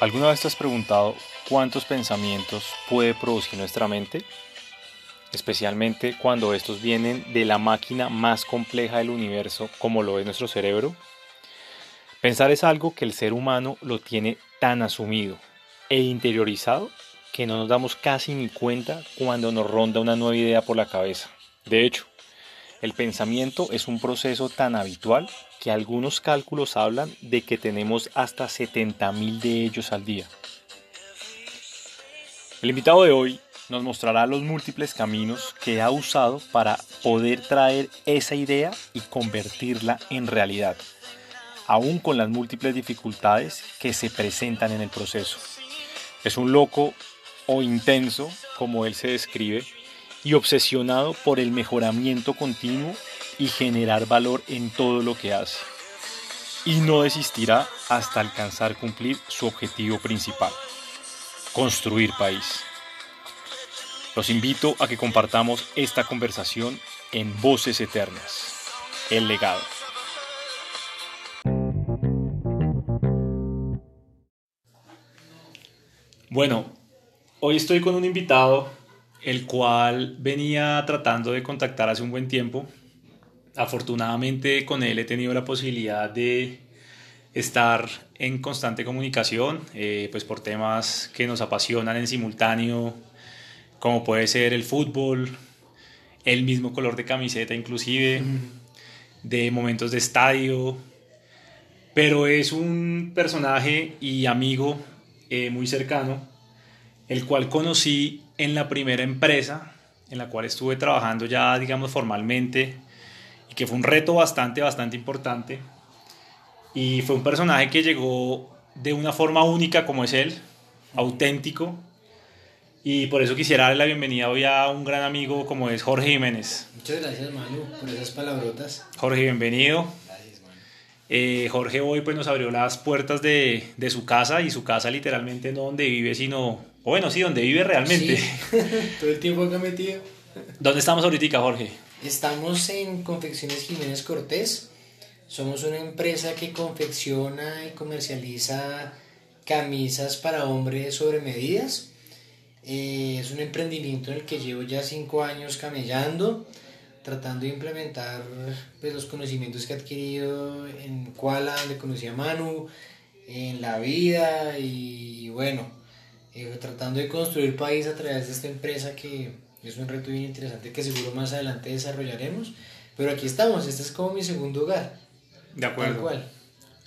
¿Alguna vez te has preguntado cuántos pensamientos puede producir nuestra mente? Especialmente cuando estos vienen de la máquina más compleja del universo como lo es nuestro cerebro. Pensar es algo que el ser humano lo tiene tan asumido e interiorizado que no nos damos casi ni cuenta cuando nos ronda una nueva idea por la cabeza. De hecho, el pensamiento es un proceso tan habitual que algunos cálculos hablan de que tenemos hasta 70.000 de ellos al día. El invitado de hoy nos mostrará los múltiples caminos que ha usado para poder traer esa idea y convertirla en realidad, aún con las múltiples dificultades que se presentan en el proceso. Es un loco o intenso, como él se describe, y obsesionado por el mejoramiento continuo y generar valor en todo lo que hace. Y no desistirá hasta alcanzar cumplir su objetivo principal, construir país. Los invito a que compartamos esta conversación en Voces Eternas, el legado. Bueno, hoy estoy con un invitado el cual venía tratando de contactar hace un buen tiempo. Afortunadamente con él he tenido la posibilidad de estar en constante comunicación, eh, pues por temas que nos apasionan en simultáneo, como puede ser el fútbol, el mismo color de camiseta inclusive, de momentos de estadio, pero es un personaje y amigo eh, muy cercano, el cual conocí en la primera empresa en la cual estuve trabajando ya, digamos, formalmente, y que fue un reto bastante, bastante importante. Y fue un personaje que llegó de una forma única como es él, auténtico. Y por eso quisiera darle la bienvenida hoy a un gran amigo como es Jorge Jiménez. Muchas gracias, Manu, por esas palabrotas. Jorge, bienvenido. Eh, Jorge hoy pues nos abrió las puertas de, de, su casa y su casa literalmente no donde vive, sino bueno, sí, donde vive realmente. todo el tiempo acá metido. ¿Dónde estamos ahorita, Jorge? Estamos en Confecciones Jiménez Cortés. Somos una empresa que confecciona y comercializa camisas para hombres sobre medidas. Eh, es un emprendimiento en el que llevo ya cinco años camellando, tratando de implementar pues, los conocimientos que he adquirido en Kuala, donde conocí a Manu, en la vida y bueno, eh, tratando de construir país a través de esta empresa que es un reto bien interesante que seguro más adelante desarrollaremos. Pero aquí estamos, este es como mi segundo hogar. De acuerdo. O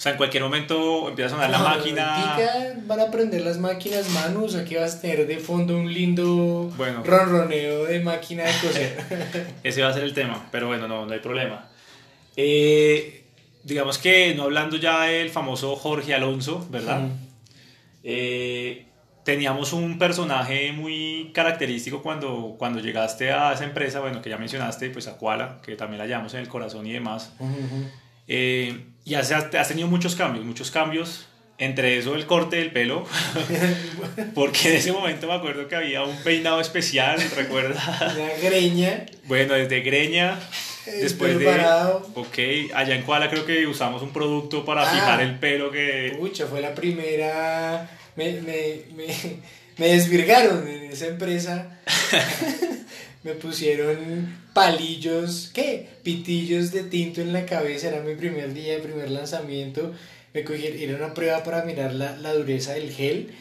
sea, en cualquier momento empieza a sonar la máquina. Van a prender las máquinas manos. Aquí vas a tener de fondo un lindo bueno, ronroneo de máquina de coser. Ese va a ser el tema, pero bueno, no, no hay problema. Eh, digamos que no hablando ya del famoso Jorge Alonso, ¿verdad? eh, teníamos un personaje muy característico cuando, cuando llegaste a esa empresa, bueno, que ya mencionaste, pues a Koala, que también la llamamos en el corazón y demás. Eh, y has, has, tenido muchos cambios, muchos cambios. Entre eso el corte del pelo, porque en ese momento me acuerdo que había un peinado especial, ¿recuerdas? La greña. Bueno, desde greña, después de... Parado. Ok, allá en Koala creo que usamos un producto para fijar ah. el pelo que... Pucha, fue la primera me, me, me, me desvirgaron en esa empresa. Me pusieron palillos, ¿qué? Pitillos de tinto en la cabeza, era mi primer día, de primer lanzamiento. Me cogieron, era una prueba para mirar la, la dureza del gel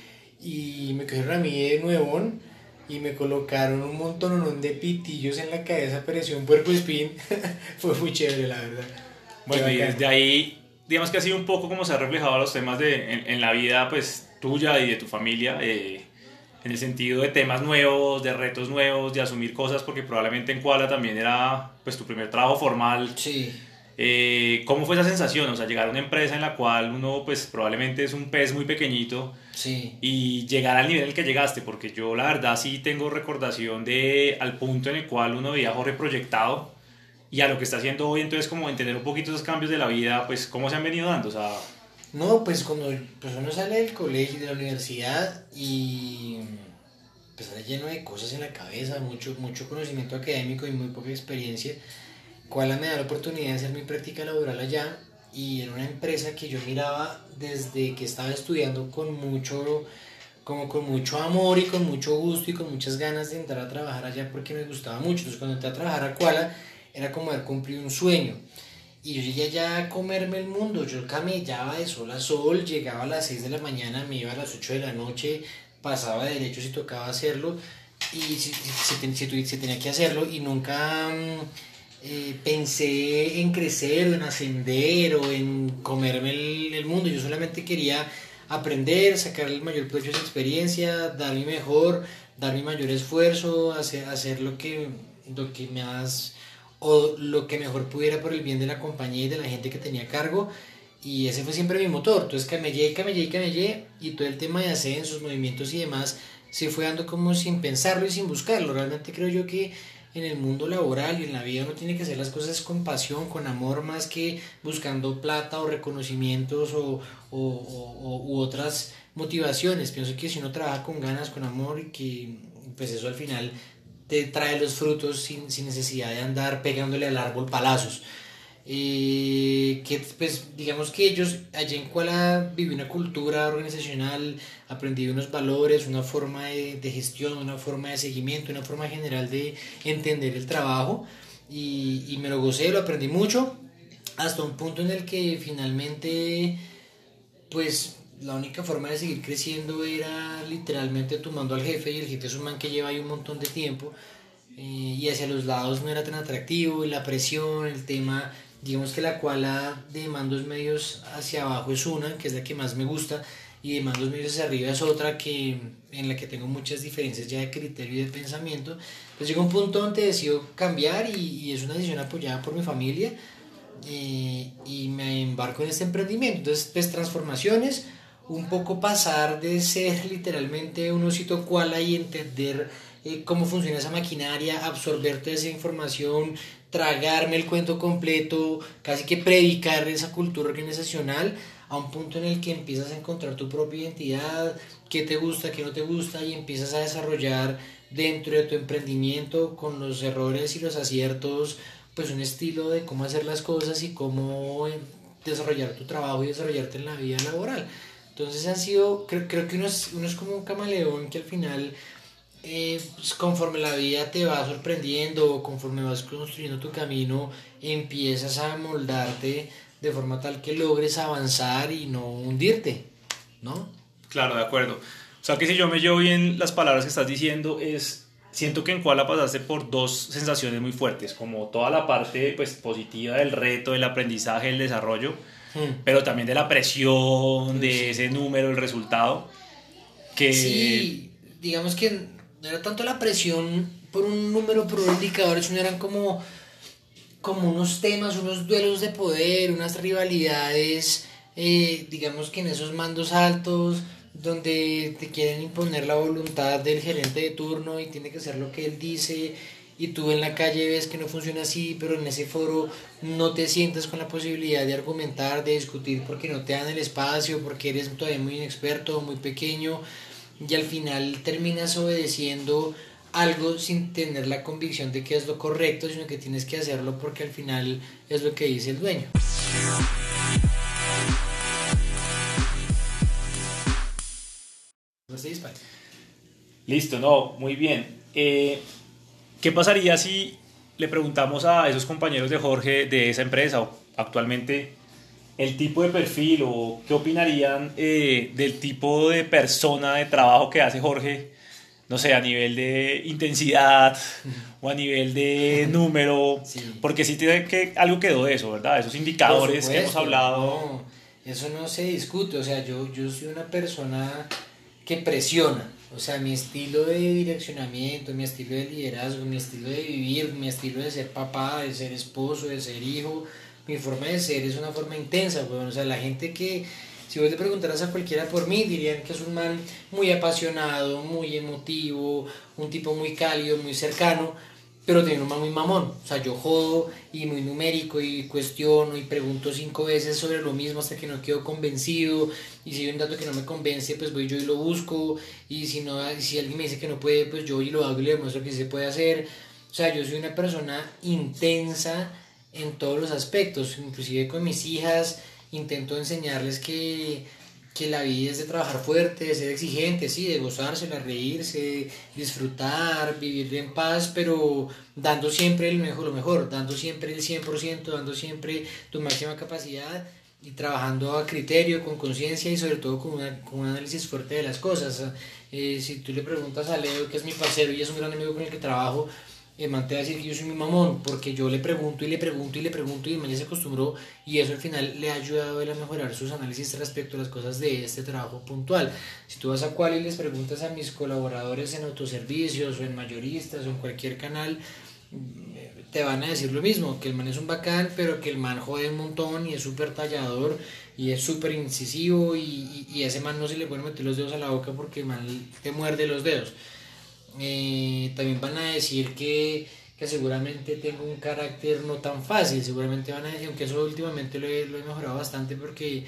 y me cogieron a mí de nuevón y me colocaron un montón de pitillos en la cabeza, pareció un puerco spin. Fue muy chévere, la verdad. Bueno, y desde ahí, digamos que ha sido un poco como se ha reflejado los temas de, en, en la vida, pues tuya y de tu familia, eh, en el sentido de temas nuevos, de retos nuevos, de asumir cosas, porque probablemente en Kuala también era pues tu primer trabajo formal. Sí. Eh, ¿Cómo fue esa sensación? O sea, llegar a una empresa en la cual uno pues probablemente es un pez muy pequeñito sí. y llegar al nivel en el que llegaste, porque yo la verdad sí tengo recordación de al punto en el cual uno veía a Jorge proyectado y a lo que está haciendo hoy, entonces como entender un poquito esos cambios de la vida, pues cómo se han venido dando, o sea... No, pues cuando pues uno sale del colegio, de la universidad y pues sale lleno de cosas en la cabeza, mucho, mucho conocimiento académico y muy poca experiencia, cual me da la oportunidad de hacer mi práctica laboral allá y era una empresa que yo miraba desde que estaba estudiando con mucho como con mucho amor y con mucho gusto y con muchas ganas de entrar a trabajar allá porque me gustaba mucho. Entonces cuando entré a trabajar a Kuala era como haber cumplido un sueño. Y yo llegué allá a comerme el mundo, yo camellaba de sol a sol, llegaba a las 6 de la mañana, me iba a las 8 de la noche, pasaba de derecho si tocaba hacerlo y si, si, tenía que hacerlo y nunca mm, eh, pensé en crecer o en ascender o en comerme el, el mundo, yo solamente quería aprender, sacar el mayor provecho de esa experiencia, dar mi mejor, dar mi mayor esfuerzo, hacer, hacer lo, que, lo que me has o lo que mejor pudiera por el bien de la compañía y de la gente que tenía cargo. Y ese fue siempre mi motor. Entonces camellé, camellé, camellé y todo el tema de ascensos, movimientos y demás se fue dando como sin pensarlo y sin buscarlo. Realmente creo yo que en el mundo laboral y en la vida uno tiene que hacer las cosas con pasión, con amor, más que buscando plata o reconocimientos o, o, o u otras motivaciones. Pienso que si uno trabaja con ganas, con amor, y que pues eso al final te trae los frutos sin, sin necesidad de andar pegándole al árbol palazos. Eh, que pues digamos que ellos allá en Kuala viví una cultura organizacional, aprendí unos valores, una forma de, de, gestión, una forma de seguimiento, una forma general de entender el trabajo y, y, me lo gocé, lo aprendí mucho hasta un punto en el que finalmente pues la única forma de seguir creciendo era literalmente tomando al jefe y el jefe es un man que lleva ahí un montón de tiempo eh, y hacia los lados no era tan atractivo, la presión, el tema digamos que la cual de mandos medios hacia abajo es una, que es la que más me gusta, y de mandos medios hacia arriba es otra que, en la que tengo muchas diferencias ya de criterio y de pensamiento. Pues llega un punto donde decido cambiar y, y es una decisión apoyada por mi familia eh, y me embarco en este emprendimiento. Entonces, pues transformaciones, un poco pasar de ser literalmente un osito cual y entender eh, cómo funciona esa maquinaria, absorber toda esa información, tragarme el cuento completo, casi que predicar esa cultura organizacional a un punto en el que empiezas a encontrar tu propia identidad, qué te gusta, qué no te gusta y empiezas a desarrollar dentro de tu emprendimiento con los errores y los aciertos pues un estilo de cómo hacer las cosas y cómo eh, desarrollar tu trabajo y desarrollarte en la vida laboral. Entonces han sido, creo, creo que uno es, como un camaleón que al final eh, pues, conforme la vida te va sorprendiendo, conforme vas construyendo tu camino, empiezas a moldarte de forma tal que logres avanzar y no hundirte, ¿no? Claro, de acuerdo. O sea que si yo me llevo bien las palabras que estás diciendo, es siento que en Kuala pasaste por dos sensaciones muy fuertes, como toda la parte pues, positiva del reto, del aprendizaje, del desarrollo, hmm. pero también de la presión, de ese número, el resultado. Que... Sí, digamos que no era tanto la presión por un número, por un indicador, sino eran como, como unos temas, unos duelos de poder, unas rivalidades, eh, digamos que en esos mandos altos, donde te quieren imponer la voluntad del gerente de turno y tiene que ser lo que él dice y tú en la calle ves que no funciona así, pero en ese foro no te sientas con la posibilidad de argumentar, de discutir porque no te dan el espacio, porque eres todavía muy inexperto, muy pequeño y al final terminas obedeciendo algo sin tener la convicción de que es lo correcto, sino que tienes que hacerlo porque al final es lo que dice el dueño. Listo, no, muy bien. Eh, ¿Qué pasaría si le preguntamos a esos compañeros de Jorge de esa empresa o actualmente el tipo de perfil o qué opinarían eh, del tipo de persona de trabajo que hace Jorge, no sé, a nivel de intensidad o a nivel de número, porque sí tiene que algo quedó de eso, ¿verdad? Esos indicadores que hemos hablado. eso no se discute, o sea, yo, yo soy una persona que presiona, o sea, mi estilo de direccionamiento, mi estilo de liderazgo, mi estilo de vivir, mi estilo de ser papá, de ser esposo, de ser hijo, mi forma de ser es una forma intensa, bueno, o sea, la gente que, si vos le preguntaras a cualquiera por mí, dirían que es un man muy apasionado, muy emotivo, un tipo muy cálido, muy cercano, pero tiene un man muy mamón, o sea, yo jodo y muy numérico y cuestiono y pregunto cinco veces sobre lo mismo hasta que no quedo convencido. Y si hay un dato que no me convence, pues voy yo y lo busco. Y si, no, si alguien me dice que no puede, pues yo y lo hago y le demuestro que se puede hacer. O sea, yo soy una persona intensa en todos los aspectos, inclusive con mis hijas, intento enseñarles que, que la vida es de trabajar fuerte, de ser exigente, sí, de gozársela, reírse, disfrutar, vivir en paz, pero dando siempre el mejor, lo mejor, dando siempre el 100%, dando siempre tu máxima capacidad y trabajando a criterio, con conciencia y sobre todo con, una, con, un análisis fuerte de las cosas. Eh, si tú le preguntas a Leo, que es mi parcero y es un gran amigo con el que trabajo, el man te va a decir que yo soy mi mamón, porque yo le pregunto y le pregunto y le pregunto y el man ya se acostumbró y eso al final le ha ayudado a él a mejorar sus análisis respecto a las cosas de este trabajo puntual. Si tú vas a cuál y les preguntas a mis colaboradores en autoservicios o en mayoristas o en cualquier canal, te van a decir lo mismo, que el man es un bacán, pero que el man jode un montón y es súper tallador y es súper incisivo y, ese man no se le puede meter los dedos a la boca porque el man te muerde los dedos. Eh, también van a decir que, que, seguramente tengo un carácter no tan fácil, seguramente van a decir, aunque eso últimamente lo he, lo he mejorado bastante porque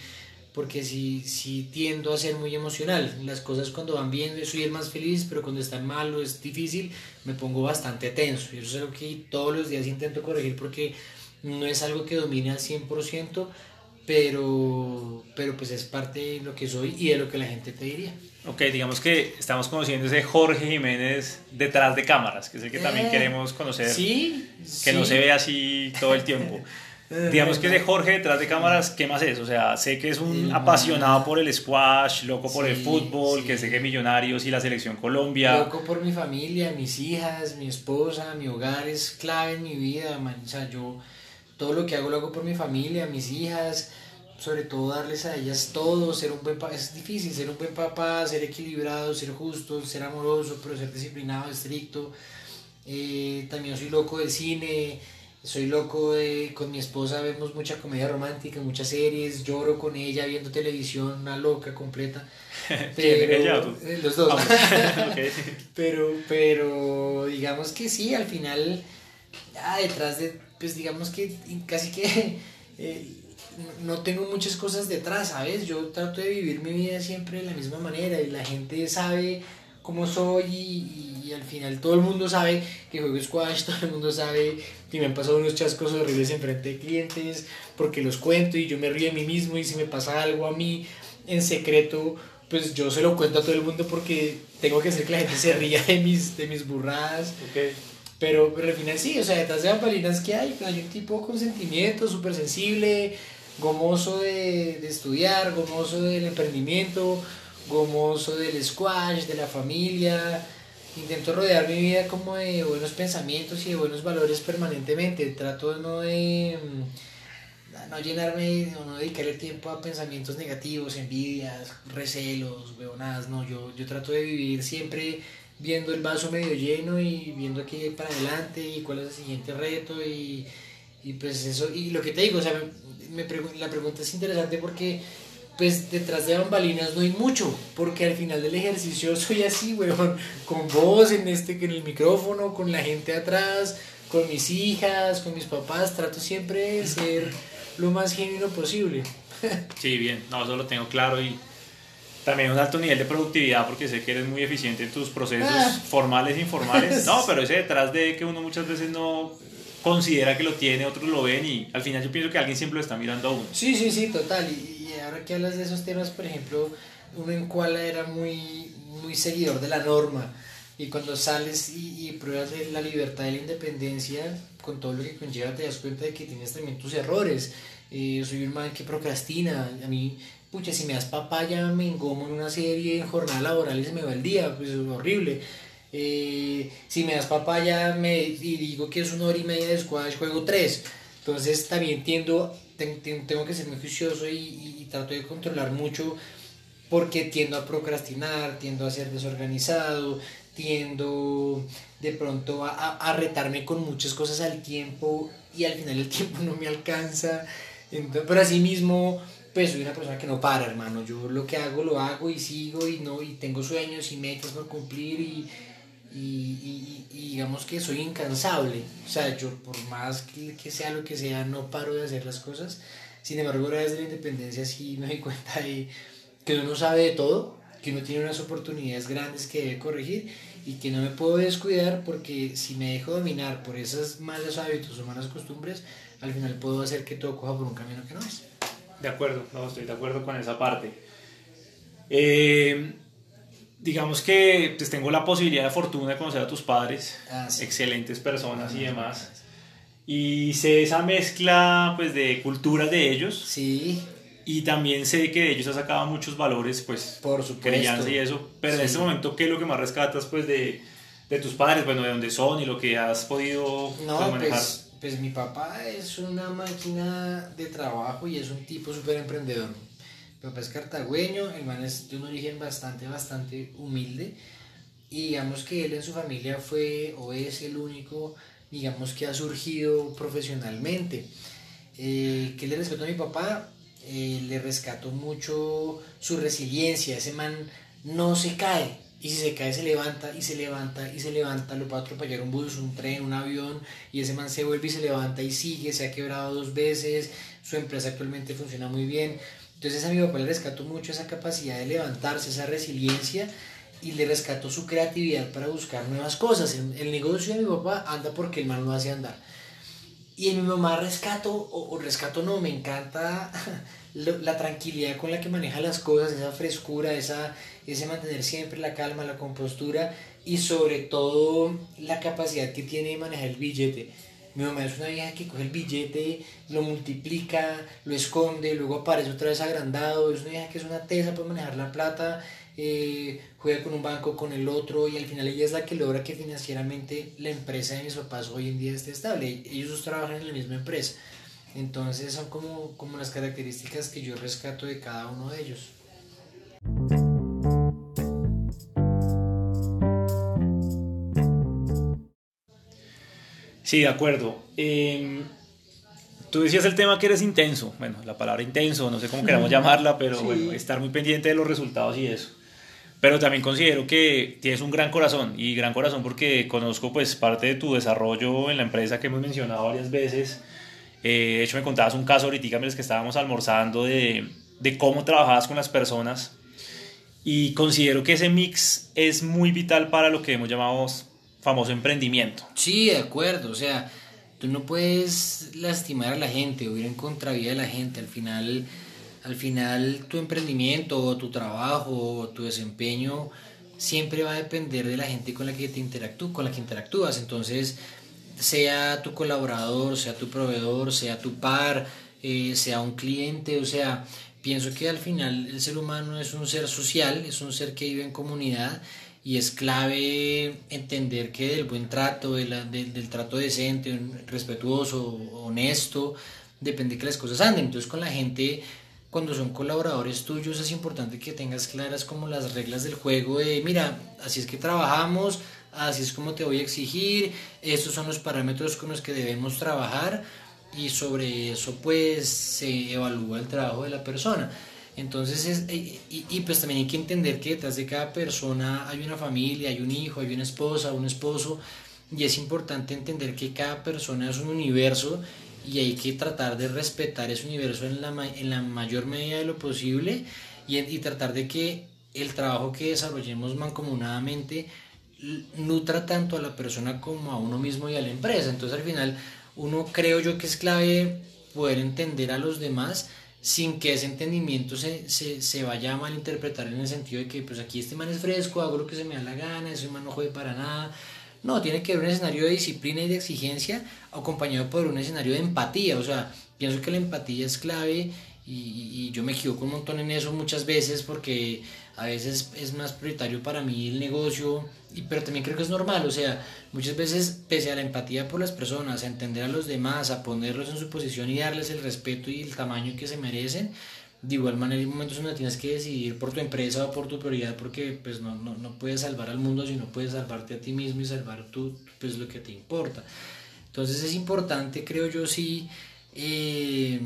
porque si, si tiendo a ser muy emocional. Las cosas cuando van bien soy el más feliz, pero cuando están mal o es difícil me pongo bastante tenso. Y eso es algo que todos los días intento corregir porque no es algo que domine al 100%, pero, pero pues es parte de lo que soy y de lo que la gente te diría. Ok, digamos que estamos conociendo ese Jorge Jiménez detrás de cámaras, que es el que también eh, queremos conocer. Sí. Que no se ve así todo el tiempo. Digamos que de Jorge detrás de cámaras, ¿qué más es? O sea, sé que es un apasionado por el squash, loco por el fútbol, que sé que Millonarios y la selección Colombia. Loco por mi familia, mis hijas, mi esposa, mi hogar es clave en mi vida, man. O sea, yo todo lo que hago lo hago por mi familia, mis hijas, sobre todo darles a ellas todo, ser un buen papá, es difícil ser un buen papá, ser equilibrado, ser justo, ser amoroso, pero ser disciplinado, estricto. Eh, también soy loco del cine, soy loco de, con mi esposa, vemos mucha comedia romántica, muchas series, lloro con ella viendo televisión, una loca completa. Pero, eh, los dos. pero, pero digamos que sí, al final, ya detrás de, pues digamos que casi que eh, no tengo muchas cosas detrás, ¿sabes? Yo trato de vivir mi vida siempre de la misma manera y la gente sabe cómo soy y, al final todo el mundo sabe que juego squash, todo el mundo sabe que me han pasado unos chascos horribles en frente de clientes porque los cuento y yo me río de mí mismo y si me pasa algo a mí en secreto pues yo se lo cuento a todo el mundo porque tengo que hacer que la gente se ría de mis, de mis burradas. Pero, al final sí, o sea, detrás de palinas que hay, hay un tipo con sentimientos, súper sensible, gomoso de, de estudiar, gomoso del emprendimiento, gomoso del squash, de la familia. Intento rodear mi vida como de buenos pensamientos y de buenos valores permanentemente. Trato no de mm, no llenarme o no dedicarle tiempo a pensamientos negativos, envidias, recelos, huevonadas. No, yo, yo trato de vivir siempre viendo el vaso medio lleno y viendo aquí para adelante y cuál es el siguiente reto y, y pues eso. Y lo que te digo, o sea, me, me la pregunta es interesante porque pues detrás de bambalinas no hay mucho, porque al final del ejercicio soy así, weón, con voz en este, en el micrófono, con la gente atrás, con mis hijas, con mis papás, trato siempre de ser lo más genuino posible. Sí, bien, no, eso lo tengo claro y también un alto nivel de productividad porque sé que eres muy eficiente en tus procesos ah. formales e informales. No, pero ese detrás de que uno muchas veces no considera que lo tiene, otros lo ven y al final yo pienso que alguien siempre lo está mirando a uno. Sí, sí, sí, total. Y, ahora que hablas de esos temas, por ejemplo, uno en cual era muy, muy seguidor de la norma. Y cuando sales y, y pruebas la libertad y la independencia, con todo lo que conlleva, te das cuenta de que tienes también tus errores. Eh, soy un man que procrastina. A mí, pucha, si me das papaya, me engomo en una serie en jornada laboral y se me va el día. Pues es horrible. Eh, si me das papaya me, y digo que es una hora y media de squash, juego tres. Entonces también tiendo tengo que ser muy juicioso y, trato de controlar mucho porque tiendo a procrastinar, tiendo a ser desorganizado, tiendo de pronto a, retarme con muchas cosas al tiempo y al final el tiempo no me alcanza. Entonces, pero así mismo, pues soy una persona que no para, hermano. Yo lo que hago lo hago y sigo y no y tengo sueños y metas por cumplir y, y, y, digamos que soy incansable. O sea, yo por más que, que, sea lo que sea, no paro de hacer las cosas. Sin embargo, desde la independencia sí me doy cuenta de que uno sabe de todo, que uno tiene unas oportunidades grandes que debe corregir y que no me puedo descuidar porque si me dejo dominar por esos malos hábitos o malas costumbres, al final puedo hacer que todo coja por un camino que no es. De acuerdo, no, estoy de acuerdo con esa parte. Eh, digamos que pues, tengo la posibilidad de fortuna de conocer a tus padres, Ah, sí. excelentes personas y demás. Y sé esa mezcla pues, de culturas de ellos Sí, y también sé que de ellos has sacado muchos valores, pues, por supuesto. crianza y eso. Pero en Sí. este momento, ¿qué es lo que más rescatas pues, de, de tus padres? Bueno, de dónde son y lo que has podido No, pues, manejar. pues, pues mi papá es una máquina de trabajo y es un tipo súper emprendedor. Mi papá es cartagüeño, el man es de un origen bastante, bastante humilde. Y digamos que él en su familia fue o es el único, digamos, que ha surgido profesionalmente. Eh, ¿Qué le respeto a mi papá? Eh, le rescato mucho su resiliencia. Ese man no se cae. Y si se cae, se levanta y se levanta y se levanta. Lo puede atropellar un bus, un tren, un avión. Y ese man se vuelve y se levanta y sigue. Se ha quebrado dos veces. Su empresa actualmente funciona muy bien. Entonces a mi papá le rescato mucho esa capacidad de levantarse, esa resiliencia. Y le rescato su creatividad para buscar nuevas cosas. El, el negocio de mi papá anda porque el man lo hace andar. Y en mi mamá rescato, o, o rescato no, me encanta la tranquilidad con la que maneja las cosas, esa frescura, esa, ese mantener siempre la calma, la compostura y sobre todo la capacidad que tiene de manejar el billete. Mi mamá es una vieja que coge el billete, lo multiplica, lo esconde, luego aparece otra vez agrandado, es una vieja que es una tesa para manejar la plata, eh, juega con un banco, con el otro, y al final ella es la que logra que financieramente la empresa de mis papás hoy en día esté estable. Ellos dos trabajan en la misma empresa. Entonces son como, como las características que yo rescato de cada uno de ellos. Sí, de acuerdo. Eh, tú decías el tema que eres intenso. Bueno, la palabra intenso, no sé cómo queramos llamarla, pero Sí. bueno, estar muy pendiente de los resultados y eso. Pero también considero que tienes un gran corazón y gran corazón porque conozco pues parte de tu desarrollo en la empresa que hemos mencionado varias veces. Eh, de hecho me contabas un caso ahorita mientras que estábamos almorzando de, de cómo trabajabas con las personas y considero que ese mix es muy vital para lo que hemos llamado famoso emprendimiento. Sí, de acuerdo. O sea, tú no puedes lastimar a la gente o ir en contravía de la gente. Al final, al final tu emprendimiento o tu trabajo o tu desempeño siempre va a depender de la gente con la que te interactúas. Entonces, sea tu colaborador, sea tu proveedor, sea tu par, eh, sea un cliente, o sea, pienso que al final el ser humano es un ser social, es un ser que vive en comunidad y es clave entender que del buen trato, de del trato decente, respetuoso, honesto, depende que las cosas anden. Entonces con la gente, cuando son colaboradores tuyos, es importante que tengas claras como las reglas del juego de, mira, así es que trabajamos, así es como te voy a exigir, estos son los parámetros con los que debemos trabajar y sobre eso pues se evalúa el trabajo de la persona. Entonces, es, y, y- pues también hay que entender que detrás de cada persona hay una familia, hay un hijo, hay una esposa, un esposo, y es importante entender que cada persona es un universo y hay que tratar de respetar ese universo en la, en la mayor medida de lo posible y, y tratar de que el trabajo que desarrollemos mancomunadamente nutra tanto a la persona como a uno mismo y a la empresa. Entonces al final uno creo yo que es clave poder entender a los demás sin que ese entendimiento se, se, se vaya a malinterpretar en el sentido de que pues aquí este man es fresco, hago lo que se me da la gana, ese man no jode para nada. No, tiene que haber un escenario de disciplina y de exigencia acompañado por un escenario de empatía. O sea, pienso que la empatía es clave y, yo me equivoco un montón en eso muchas veces porque a veces es más prioritario para mí el negocio, y, pero también creo que es normal. O sea, muchas veces pese a la empatía por las personas, a entender a los demás, a ponerlos en su posición y darles el respeto y el tamaño que se merecen, de igual manera hay momentos donde tienes que decidir por tu empresa o por tu prioridad porque pues no, no, no puedes salvar al mundo sino puedes salvarte a ti mismo y salvar tú pues lo que te importa entonces es importante creo yo sí eh,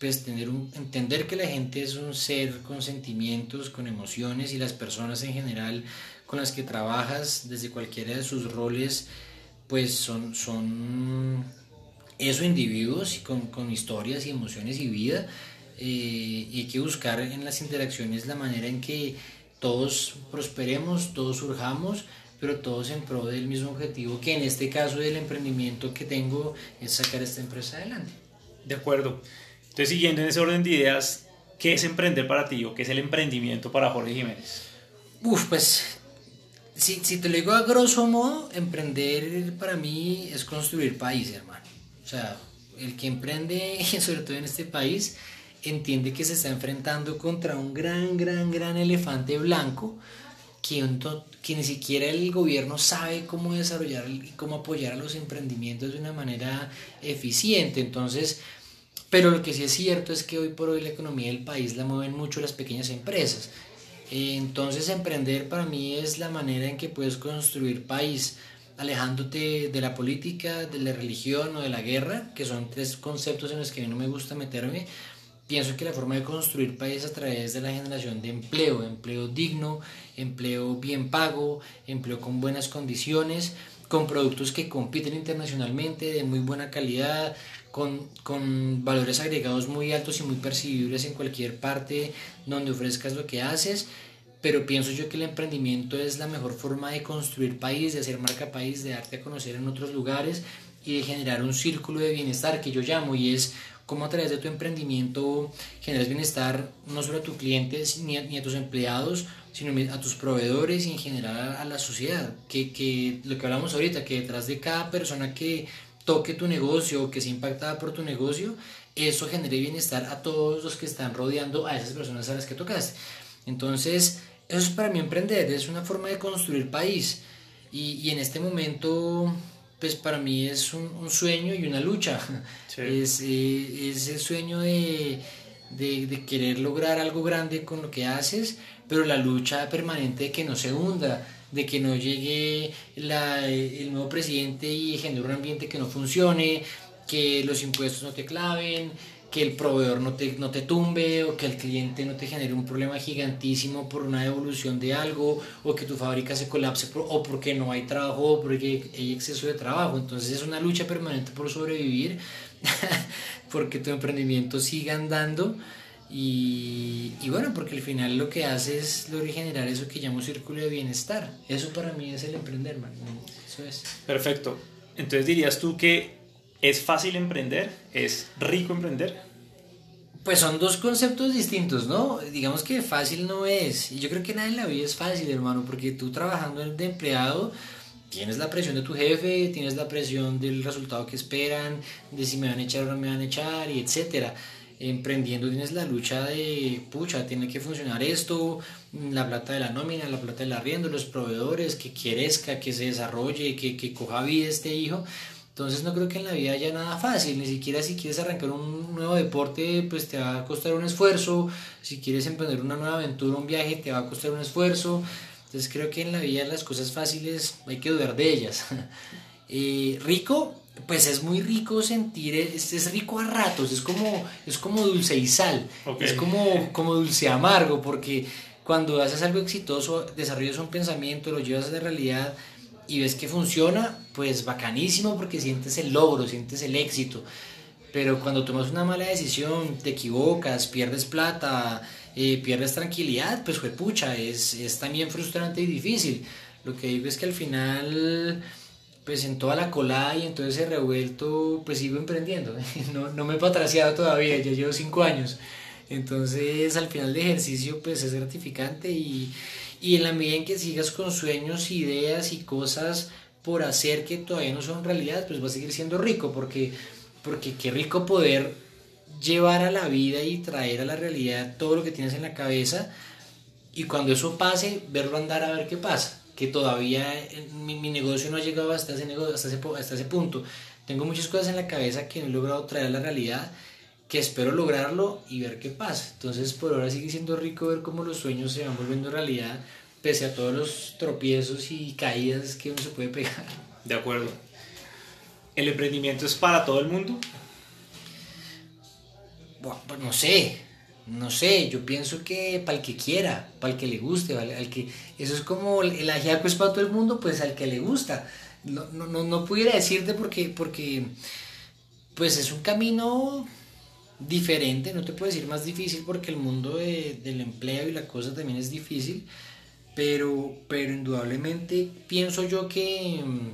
pues tener un, entender que la gente es un ser con sentimientos con emociones y las personas en general con las que trabajas desde cualquiera de sus roles pues son, son eso individuos con, con historias y emociones y vida eh, y hay que buscar en las interacciones la manera en que todos prosperemos, todos surjamos, pero todos en pro del mismo objetivo, que en este caso del emprendimiento que tengo es sacar esta empresa adelante. De acuerdo. Entonces, siguiendo en ese orden de ideas, ¿qué es emprender para ti o qué es el emprendimiento para Jorge Jiménez? Uf, pues, si, si te lo digo a grosso modo, emprender para mí es construir país, hermano. O sea, el que emprende, sobre todo en este país, entiende que se está enfrentando contra un gran, gran, gran elefante blanco que, que ni siquiera el gobierno sabe cómo desarrollar y cómo apoyar a los emprendimientos de una manera eficiente. Entonces, pero lo que sí es cierto es que hoy por hoy la economía del país la mueven mucho las pequeñas empresas. Entonces, emprender para mí es la manera en que puedes construir país alejándote de la política, de la religión o de la guerra, que son tres conceptos en los que a mí no me gusta meterme, pienso que la forma de construir país a través de la generación de empleo, empleo digno, empleo bien pago, empleo con buenas condiciones, con productos que compiten internacionalmente, de muy buena calidad, con, con valores agregados muy altos y muy percibibles en cualquier parte donde ofrezcas lo que haces pero pienso yo que el emprendimiento es la mejor forma de construir país, de hacer marca país, de darte a conocer en otros lugares y de generar un círculo de bienestar que yo llamo y es cómo a través de tu emprendimiento generas bienestar no solo a tus clientes ni a, tus empleados, sino a tus proveedores y en general a, la sociedad. Que, que, lo que hablamos ahorita, que detrás de cada persona que toque tu negocio o que sea impactada por tu negocio, eso genere bienestar a todos los que están rodeando a esas personas a las que tocaste. Entonces, eso es para mí emprender, es una forma de construir país. Y, y en este momento pues para mí es un, sueño y una lucha. Es, eh, es, el sueño de, de, querer lograr algo grande con lo que haces, pero la lucha permanente de que no se hunda, de que no llegue la, el nuevo presidente y genere un ambiente que no funcione, que los impuestos no te claven, que el proveedor no te, no te tumbe o que el cliente no te genere un problema gigantísimo por una devolución de algo o que tu fábrica se colapse o porque no hay trabajo o porque hay exceso de trabajo. Entonces es una lucha permanente por sobrevivir, porque tu emprendimiento siga andando y, y, bueno, porque al final lo que hace es lograr generar eso que llamo círculo de bienestar. Eso para mí es el emprender, man. Eso es. Perfecto. Entonces dirías tú que ¿Es fácil emprender? ¿Es rico emprender? Pues son dos conceptos distintos, ¿no? Digamos que fácil no es. Y yo creo que nada en la vida es fácil, hermano, porque tú trabajando de empleado tienes la presión de tu jefe, tienes la presión del resultado que esperan, de si me van a echar o no me van a echar, y etcétera. Emprendiendo tienes la lucha de, pucha, tiene que funcionar esto, la plata de la nómina, la plata del arriendo, los proveedores, que crezca, que se desarrolle, que, que coja vida este hijo. Entonces no creo que en la vida haya nada fácil, ni siquiera si quieres arrancar un nuevo deporte, pues te va a costar un esfuerzo, si quieres emprender una nueva aventura, un viaje, te va a costar un esfuerzo. Entonces creo que en la vida las cosas fáciles hay que dudar de ellas. Eh, rico, pues es muy rico sentir, es, es, rico a ratos, es como, es como dulce y sal, es como, como dulce amargo, porque cuando haces algo exitoso, desarrollas un pensamiento, lo llevas a la realidad, y ves que funciona, pues bacanísimo porque sientes el logro, sientes el éxito. Pero cuando tomas una mala decisión, te equivocas, pierdes plata, eh, pierdes tranquilidad, pues fue pucha, es, es también frustrante y difícil. Lo que digo es que al final, pues en toda la colada y en todo revuelto, pues sigo emprendiendo. No, no me he patraciado todavía, ya llevo cinco años. Entonces al final de ejercicio, pues es gratificante y, y en la medida en que sigas con sueños, ideas y cosas por hacer que todavía no son realidad, pues va a seguir siendo rico, porque, porque qué rico poder llevar a la vida y traer a la realidad todo lo que tienes en la cabeza y cuando eso pase, verlo andar a ver qué pasa, que todavía mi, mi negocio no ha llegado hasta ese, negocio, hasta, ese, hasta ese punto. Tengo muchas cosas en la cabeza que no he logrado traer a la realidad que espero lograrlo y ver qué pasa. Entonces por ahora sigue siendo rico ver cómo los sueños se van volviendo realidad, pese a todos los tropiezos y caídas que uno se puede pegar. De acuerdo. ¿El emprendimiento es para todo el mundo? Bueno, pues no sé, no sé, yo pienso que para el que quiera, para el que le guste, al que eso es como el ajiaco es para todo el mundo, pues al que le gusta. No, no, no, no pudiera decirte porque, porque pues es un camino diferente, no te puedo decir más difícil porque el mundo del empleo y la cosa también es difícil, pero, pero indudablemente pienso yo que mm,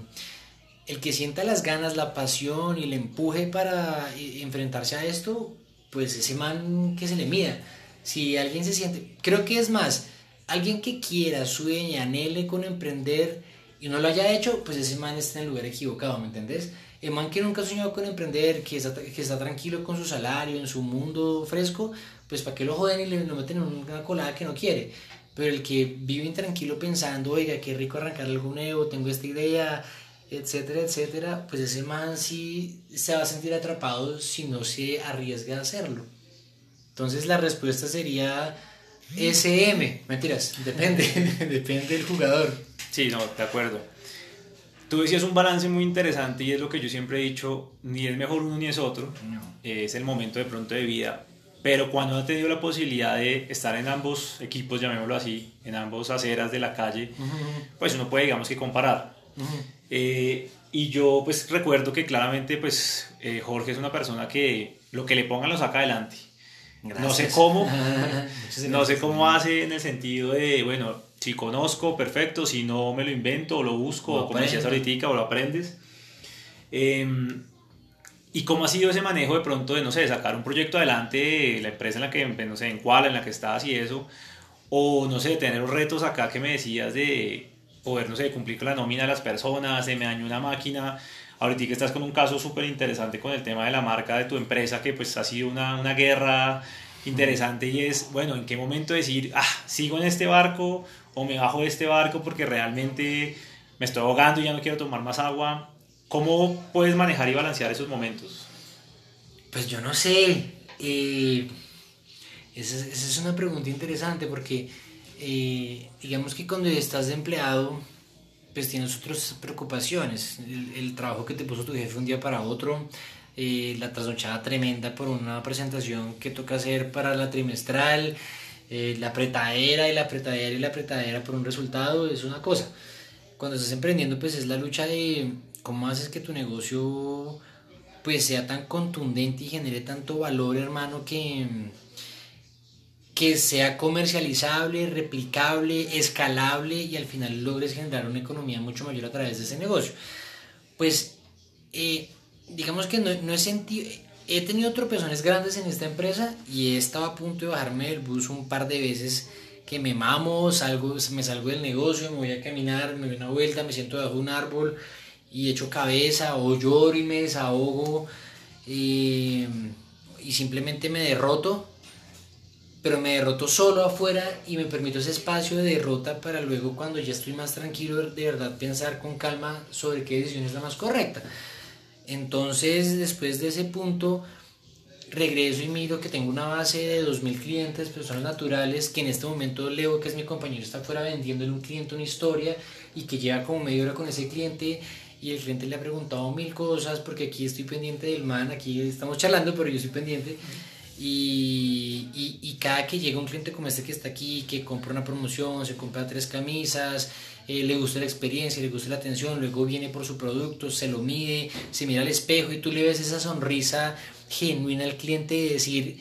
el que sienta las ganas, la pasión y el empuje para eh, enfrentarse a esto, pues ese man que se le mida. Si alguien se siente, creo que es más, alguien que quiera, sueña, anhele con emprender y no lo haya hecho, pues ese man está en el lugar equivocado, ¿me entendés? El man que nunca ha soñado con emprender, que está, que está tranquilo con su salario, en su mundo fresco, pues para qué lo joden y le lo meten en una colada que no quiere. Pero el que vive intranquilo pensando, oiga, qué rico arrancar algo nuevo, tengo esta idea, etcétera, etcétera, pues ese man sí se va a sentir atrapado si no se arriesga a hacerlo. Entonces la respuesta sería SM, mentiras, depende, depende del jugador. Sí, no, de acuerdo. Tú decías un balance muy interesante y es lo que yo siempre he dicho, ni es mejor uno ni es otro, es el momento de pronto de vida, pero cuando ha tenido la posibilidad de estar en ambos equipos, llamémoslo así, en ambos aceras de la calle, pues uno puede digamos que comparar. Eh, y yo pues recuerdo que claramente pues eh, Jorge es una persona que lo que le pongan lo saca adelante. No sé cómo, no sé cómo hace en el sentido de, bueno, si conozco, perfecto, si no me lo invento o lo busco, o como decías ahorita, o lo aprendes. Em, ¿Y cómo ha sido ese manejo de pronto de, no sé, sacar un proyecto adelante, la empresa en la que, no sé, en cuál, en la que estás y eso? O, no sé, tener los retos acá que me decías de poder, no sé, cumplir con la nómina de las personas, se me dañó una máquina. Ahorita que estás con un caso súper interesante con el tema de la marca de tu empresa, que pues ha sido una, una guerra interesante y es, bueno, en qué momento decir, ah, sigo en este barco o me bajo de este barco porque realmente me estoy ahogando y ya no quiero tomar más agua ¿Cómo puedes manejar y balancear esos momentos? Pues yo no sé. Eh, esa, es una pregunta interesante porque eh, digamos que cuando estás empleado, pues tienes otras preocupaciones. El, trabajo que te puso tu jefe un día para otro, eh, la trasnochada tremenda por una presentación que toca hacer para la trimestral, la apretadera y la apretadera y la apretadera por un resultado, es una cosa. Cuando estás emprendiendo, pues es la lucha de ¿Cómo haces que tu negocio pues sea tan contundente y genere tanto valor, hermano, que, que sea comercializable, replicable, escalable y al final logres generar una economía mucho mayor a través de ese negocio? Pues eh, digamos que no, he sentido, he tenido tropezones grandes en esta empresa y he estado a punto de bajarme del bus un par de veces que me mamo, salgo, me salgo del negocio, me voy a caminar, me doy una vuelta, me siento debajo de un árbol y echo cabeza o lloro y me desahogo y, simplemente me derroto, pero me derroto solo afuera y me permito ese espacio de derrota para luego cuando ya estoy más tranquilo de verdad pensar con calma sobre qué decisión es la más correcta. Entonces después de ese punto regreso y miro que tengo una base de 2.000 clientes, personas naturales, que en este momento Leo, que es mi compañero, está afuera vendiendo en un cliente una historia y que lleva como media hora con ese cliente y el cliente le ha preguntado mil cosas porque aquí estoy pendiente del man, aquí estamos charlando, pero yo estoy pendiente. Y, cada que llega un cliente como este que está aquí, que compra una promoción, se compra tres camisas, eh, le gusta la experiencia, le gusta la atención, luego viene por su producto, se lo mide, se mira al espejo y tú le ves esa sonrisa genuina al cliente de decir,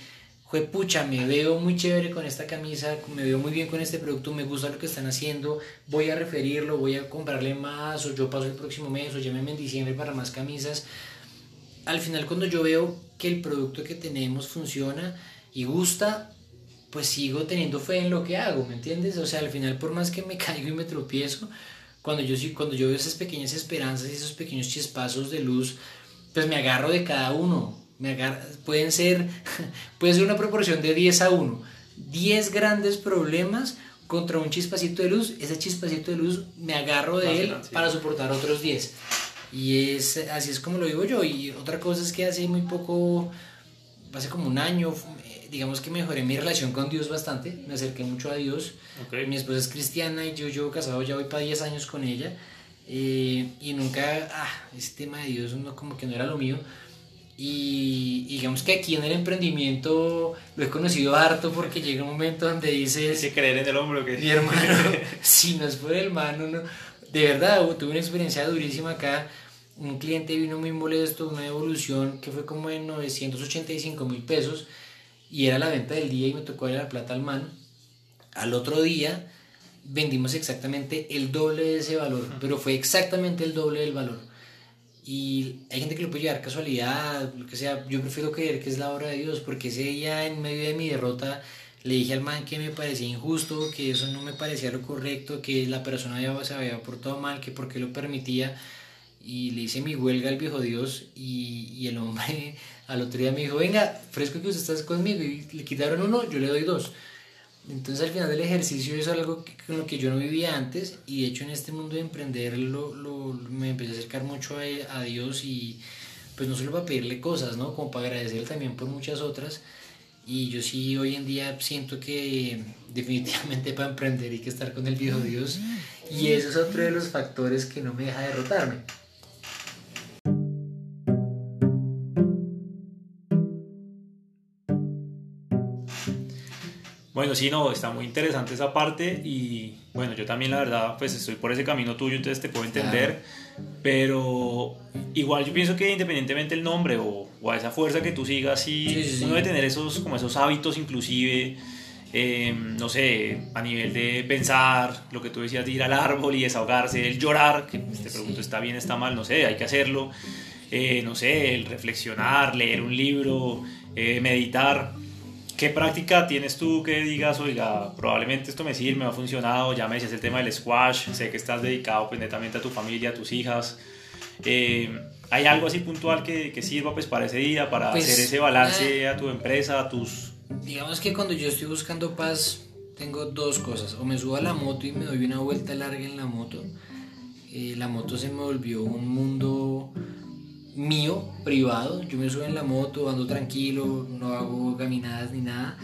pucha, me veo muy chévere con esta camisa, me veo muy bien con este producto, me gusta lo que están haciendo, voy a referirlo, voy a comprarle más, o yo paso el próximo mes, o llámeme en diciembre para más camisas. Al final cuando yo veo que el producto que tenemos funciona y gusta, pues sigo teniendo fe en lo que hago, ¿me entiendes? O sea, al final por más que me caigo y me tropiezo, cuando yo, cuando yo veo esas pequeñas esperanzas y esos pequeños chispazos de luz, pues me agarro de cada uno, me pueden ser, puede ser una proporción de 10 a 1. 10 grandes problemas contra un chispacito de luz. Ese chispacito de luz me agarro de él para soportar otros 10. Y es, así es como lo digo yo. Y otra cosa es que hace muy poco, hace como un año, digamos que mejoré mi relación con Dios bastante. Me acerqué mucho a Dios. Mi esposa es cristiana y yo llevo casado ya voy para 10 años con ella. Eh, y nunca, ah, ese tema de Dios no, como que no era lo mío y digamos que aquí en el emprendimiento lo he conocido harto porque llega un momento donde dices... ¿Se creer en el hombro que Mi hermano, si no es por el hermano, no. De verdad, tuve una experiencia durísima acá. Un cliente vino muy molesto, una evolución que fue como en 985 mil pesos y era la venta del día y me tocó darle la plata al man. Al otro día vendimos exactamente el doble de ese valor, pero fue exactamente el doble del valor. Y hay gente que lo puede llevar casualidad, lo que sea. Yo prefiero creer que es la obra de Dios, porque ese día en medio de mi derrota le dije al man que me parecía injusto, que eso no me parecía lo correcto, que la persona se había portado mal, que por qué lo permitía. Y le hice mi huelga al viejo Dios y, y el hombre al otro día me dijo, venga, fresco que usted está conmigo. Y le quitaron uno, yo le doy dos. Entonces al final del ejercicio es algo con lo que yo no vivía antes y de hecho en este mundo de emprender lo, me empecé a acercar mucho a, a, Dios y pues no solo para pedirle cosas, ¿no? Como para agradecerle también por muchas otras y yo sí hoy en día siento que definitivamente para emprender hay que estar con el viejo Dios y eso es otro de los factores que no me deja derrotarme. Bueno, sí, no, está muy interesante esa parte y bueno, yo también la verdad pues estoy por ese camino tuyo, entonces te puedo entender, pero igual yo pienso que independientemente del nombre o, o, a esa fuerza que tú sigas, sí, sí, sí, uno debe tener esos, como esos hábitos inclusive, eh, no sé, a nivel de pensar, lo que tú decías de ir al árbol y desahogarse, el llorar, que pues, te pregunto, está bien, está mal, no sé, hay que hacerlo, eh, no sé, el reflexionar, leer un libro, eh, meditar ¿Qué práctica tienes tú que digas, oiga, probablemente esto me sirve, me ha funcionado? Ya me decías el tema del squash, sé que estás dedicado pues, netamente a tu familia, a tus hijas. Eh, ¿Hay algo así puntual que, que, sirva pues, para ese día, para pues, hacer ese balance eh, a tu empresa, a tus... Digamos que cuando yo estoy buscando paz, tengo dos cosas. O me subo a la moto y me doy una vuelta larga en la moto. Eh, la moto se me volvió un mundo mío, privado. Yo me subo en la moto, ando tranquilo, no hago caminadas ni nada.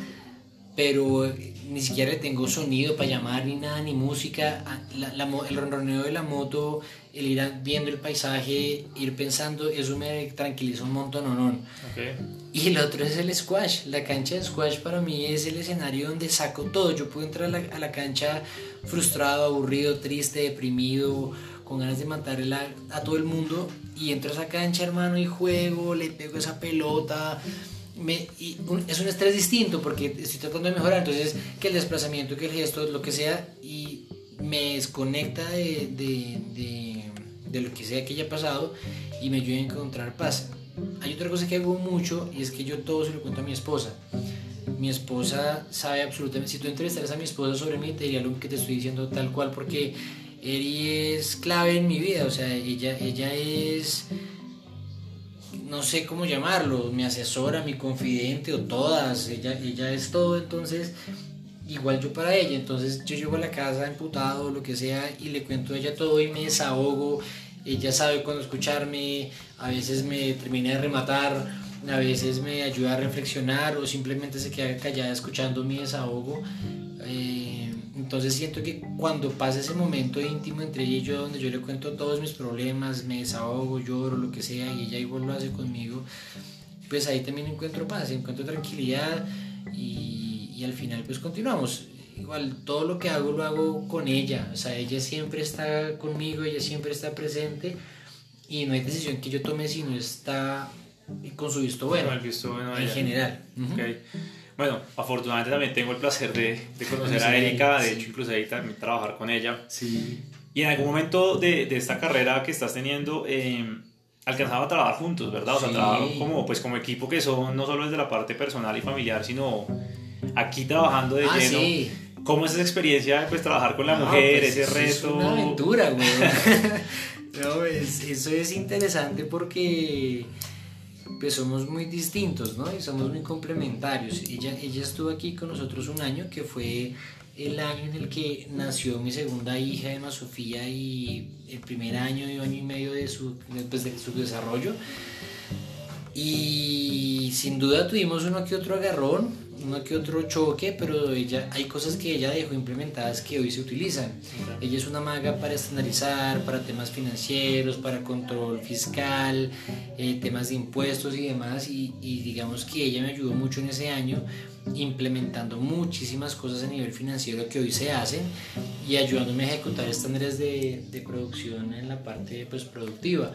Pero ni siquiera tengo sonido para llamar ni nada, ni música. Ah, la, la, el ronroneo de la moto, el ir viendo el paisaje, ir pensando, eso me tranquiliza un montón. No, no. Okay. Y el otro es el squash. La cancha de squash para mí es el escenario donde saco todo. Yo puedo entrar a la, a la cancha frustrado, aburrido, triste, deprimido, con ganas de matarle a, a todo el mundo y entro a esa cancha, hermano, y juego, le pego esa pelota. Me, un, es un estrés distinto porque estoy tratando de mejorar, entonces que el desplazamiento, que el gesto, lo que sea, y me desconecta de, de, de, lo que sea que haya pasado y me ayuda a encontrar paz. Hay otra cosa que hago mucho y es que yo todo se lo cuento a mi esposa. Mi esposa sabe absolutamente, si tú entrevistaras a mi esposa sobre mí, te diría lo que te estoy diciendo tal cual porque Eri es clave en mi vida, o sea, ella, ella es, no sé cómo llamarlo, mi asesora, mi confidente o todas, ella, ella es todo, entonces igual yo para ella, entonces yo llego a la casa emputado, lo que sea, y le cuento a ella todo y me desahogo, ella sabe cuándo escucharme, a veces me termina de rematar, a veces me ayuda a reflexionar o simplemente se queda callada escuchando mi desahogo. Eh, entonces siento que cuando pasa ese momento íntimo entre ella y yo, donde yo le cuento todos mis problemas, me desahogo, lloro, lo que sea, y ella igual lo hace conmigo, pues ahí también encuentro paz, encuentro tranquilidad y, y al final pues continuamos. Igual todo lo que hago lo hago con ella, o sea, ella siempre está conmigo, ella siempre está presente y no hay decisión que yo tome si no está con su visto bueno, el visto bueno en general. Okay. Bueno, afortunadamente también tengo el placer de, de conocer a Erika, de hecho incluso ahí también trabajar con ella. Sí. Y en algún momento de, de esta carrera que estás teniendo, eh, alcanzaba a trabajar juntos, ¿verdad? O sea, Sí. trabajar como, pues, como equipo que son no solo desde la parte personal y familiar, sino aquí trabajando de Ah, lleno. sí. ¿Cómo es esa experiencia de pues, trabajar con la No, mujer, pues, ese reto? Es una aventura, güey. no, es- eso es interesante porque pues somos muy distintos, ¿no? Y somos muy complementarios. Ella, ella estuvo aquí con nosotros un año, que fue el año en el que nació mi segunda hija, Emma Sofía, y el primer año y año y medio de su, pues, de su desarrollo. Y sin duda tuvimos uno que otro agarrón, uno que otro choque, pero ella, hay cosas que ella dejó implementadas que hoy se utilizan. Ella es una maga para estandarizar, para temas financieros, para control fiscal, eh, temas de impuestos y demás. Y, y digamos que ella me ayudó mucho en ese año implementando muchísimas cosas a nivel financiero que hoy se hacen y ayudándome a ejecutar estándares de, de producción en la parte pues, productiva.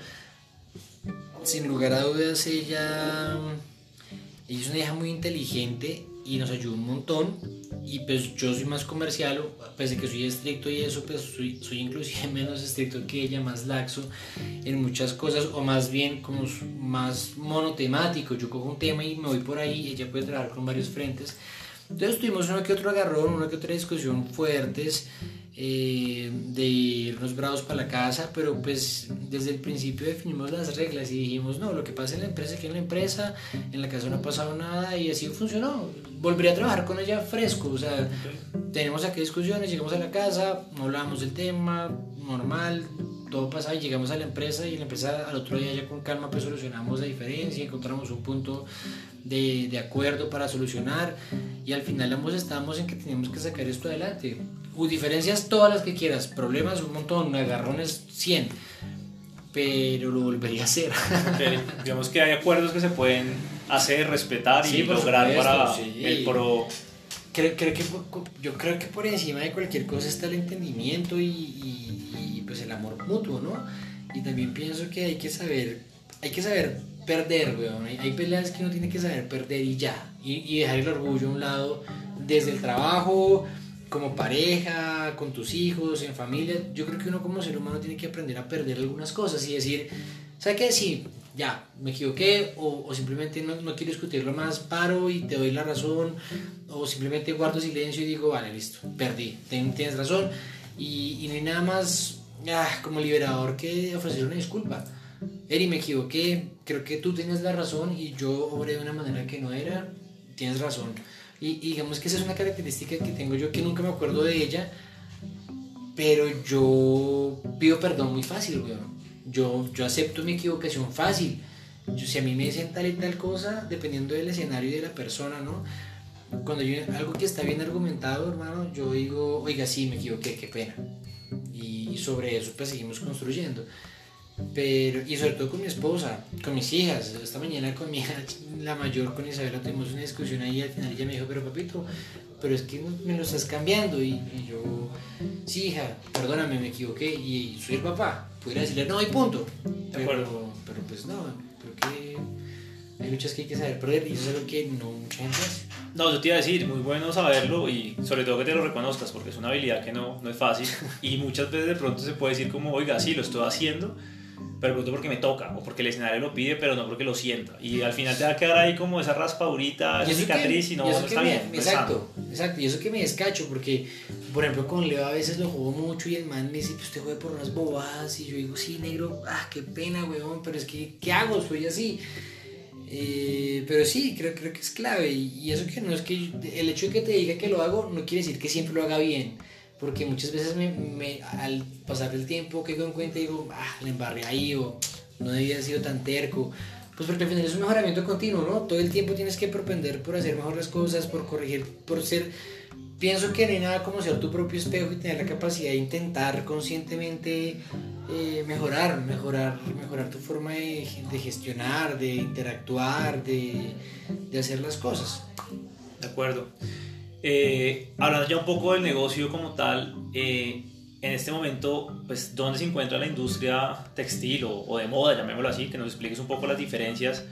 Sin lugar a dudas, ella, ella es una hija muy inteligente y nos ayudó un montón. Y pues yo soy más comercial, pese a que soy estricto y eso, pues soy, soy inclusive menos estricto que ella, más laxo en muchas cosas, o más bien como más monotemático. Yo cojo un tema y me voy por ahí, ella puede trabajar con varios frentes. Entonces tuvimos uno que otro agarrón, una que otra discusión fuertes eh, de irnos bravos para la casa, pero pues desde el principio definimos las reglas y dijimos, no, lo que pasa en la empresa que en la empresa, en la casa no ha pasado nada y así funcionó. Volvería a trabajar con ella fresco, o sea, tenemos aquí discusiones, llegamos a la casa, no hablábamos del tema, normal, todo pasaba y llegamos a la empresa y la empresa al otro día ya con calma pues solucionamos la diferencia, encontramos un punto de, de acuerdo para solucionar y al final ambos estábamos en que teníamos que sacar esto adelante diferencias todas las que quieras, problemas un montón, agarrones 100, pero lo volvería a hacer. Digamos que hay acuerdos que se pueden hacer, respetar y lograr para el pro. Creo, creo, que, yo creo que por encima de cualquier cosa está el entendimiento y, y, pues el amor mutuo, ¿no? Y también pienso que hay que saber, hay que saber perder, weón. Hay, hay peleas que uno tiene que saber perder y ya. Y, y dejar el orgullo a un lado desde el trabajo, como pareja, con tus hijos, en familia, yo creo que uno como ser humano tiene que aprender a perder algunas cosas y decir, ¿sabes qué? Sí, ya, me equivoqué o, simplemente no, no, quiero discutirlo más, paro y te doy la razón o simplemente guardo silencio y digo, vale, listo, perdí, tienes razón y, y no hay nada más como liberador que ofrecer una disculpa. Eri, me equivoqué, creo que tú tienes la razón y yo obré de una manera que no era, tienes razón y, digamos que esa es una característica que tengo yo que nunca me acuerdo de ella, pero yo pido perdón muy fácil, weón. Yo, yo acepto mi equivocación fácil. Yo, si a mí me dicen tal y tal cosa, dependiendo del escenario y de la persona, ¿no? Cuando yo algo que está bien argumentado, hermano, yo digo, oiga, sí, me equivoqué, qué pena. Y sobre eso pues seguimos construyendo. Pero, y sobre todo con mi esposa, con mis hijas. Esta mañana con mi hija, la mayor, con Isabela, tuvimos una discusión ahí y al final ella me dijo, pero papito, pero es que me lo estás cambiando. Y, yo, sí, hija, perdóname, me equivoqué. Y, soy el papá. Pudiera decirle, no, y punto. Pero, pero pues no, creo que hay luchas que hay que saber perder y eso es algo que no mucha gente hace. No, yo te iba a decir, muy bueno saberlo y sobre todo que te lo reconozcas porque es una habilidad que no, no es fácil y muchas veces de pronto se puede decir como, oiga, sí, lo estoy haciendo, pero pronto porque me toca o porque el escenario lo pide, pero no porque lo sienta. Y al final te va a quedar ahí como esa raspadurita, esa cicatriz y no, está bien. exacto, exacto. Y eso que me descacho, porque, por ejemplo, con Leo a veces lo juego mucho y el man me dice, pues te juega por unas bobadas. Y yo digo, sí, negro, ah, qué pena, weón, pero es que, ¿qué hago? Soy así. Eh, pero sí, creo, creo que es clave. Y, y eso que no es que el hecho de que te diga que lo hago no quiere decir que siempre lo haga bien porque muchas veces me, al pasar el tiempo que en cuenta digo, ah, le embarré ahí o no debía haber sido tan terco. Pues porque al final es un mejoramiento continuo, ¿no? Todo el tiempo tienes que propender por hacer mejor las cosas, por corregir, por ser... Pienso que no hay nada como ser tu propio espejo y tener la capacidad de intentar conscientemente eh, mejorar, mejorar, mejorar tu forma de, de gestionar, de interactuar, de, de hacer las cosas. De acuerdo. Eh, hablando ya un poco del negocio como tal, eh, en este momento, pues, ¿dónde se encuentra la industria textil o, o, de moda, llamémoslo así? Que nos expliques un poco las diferencias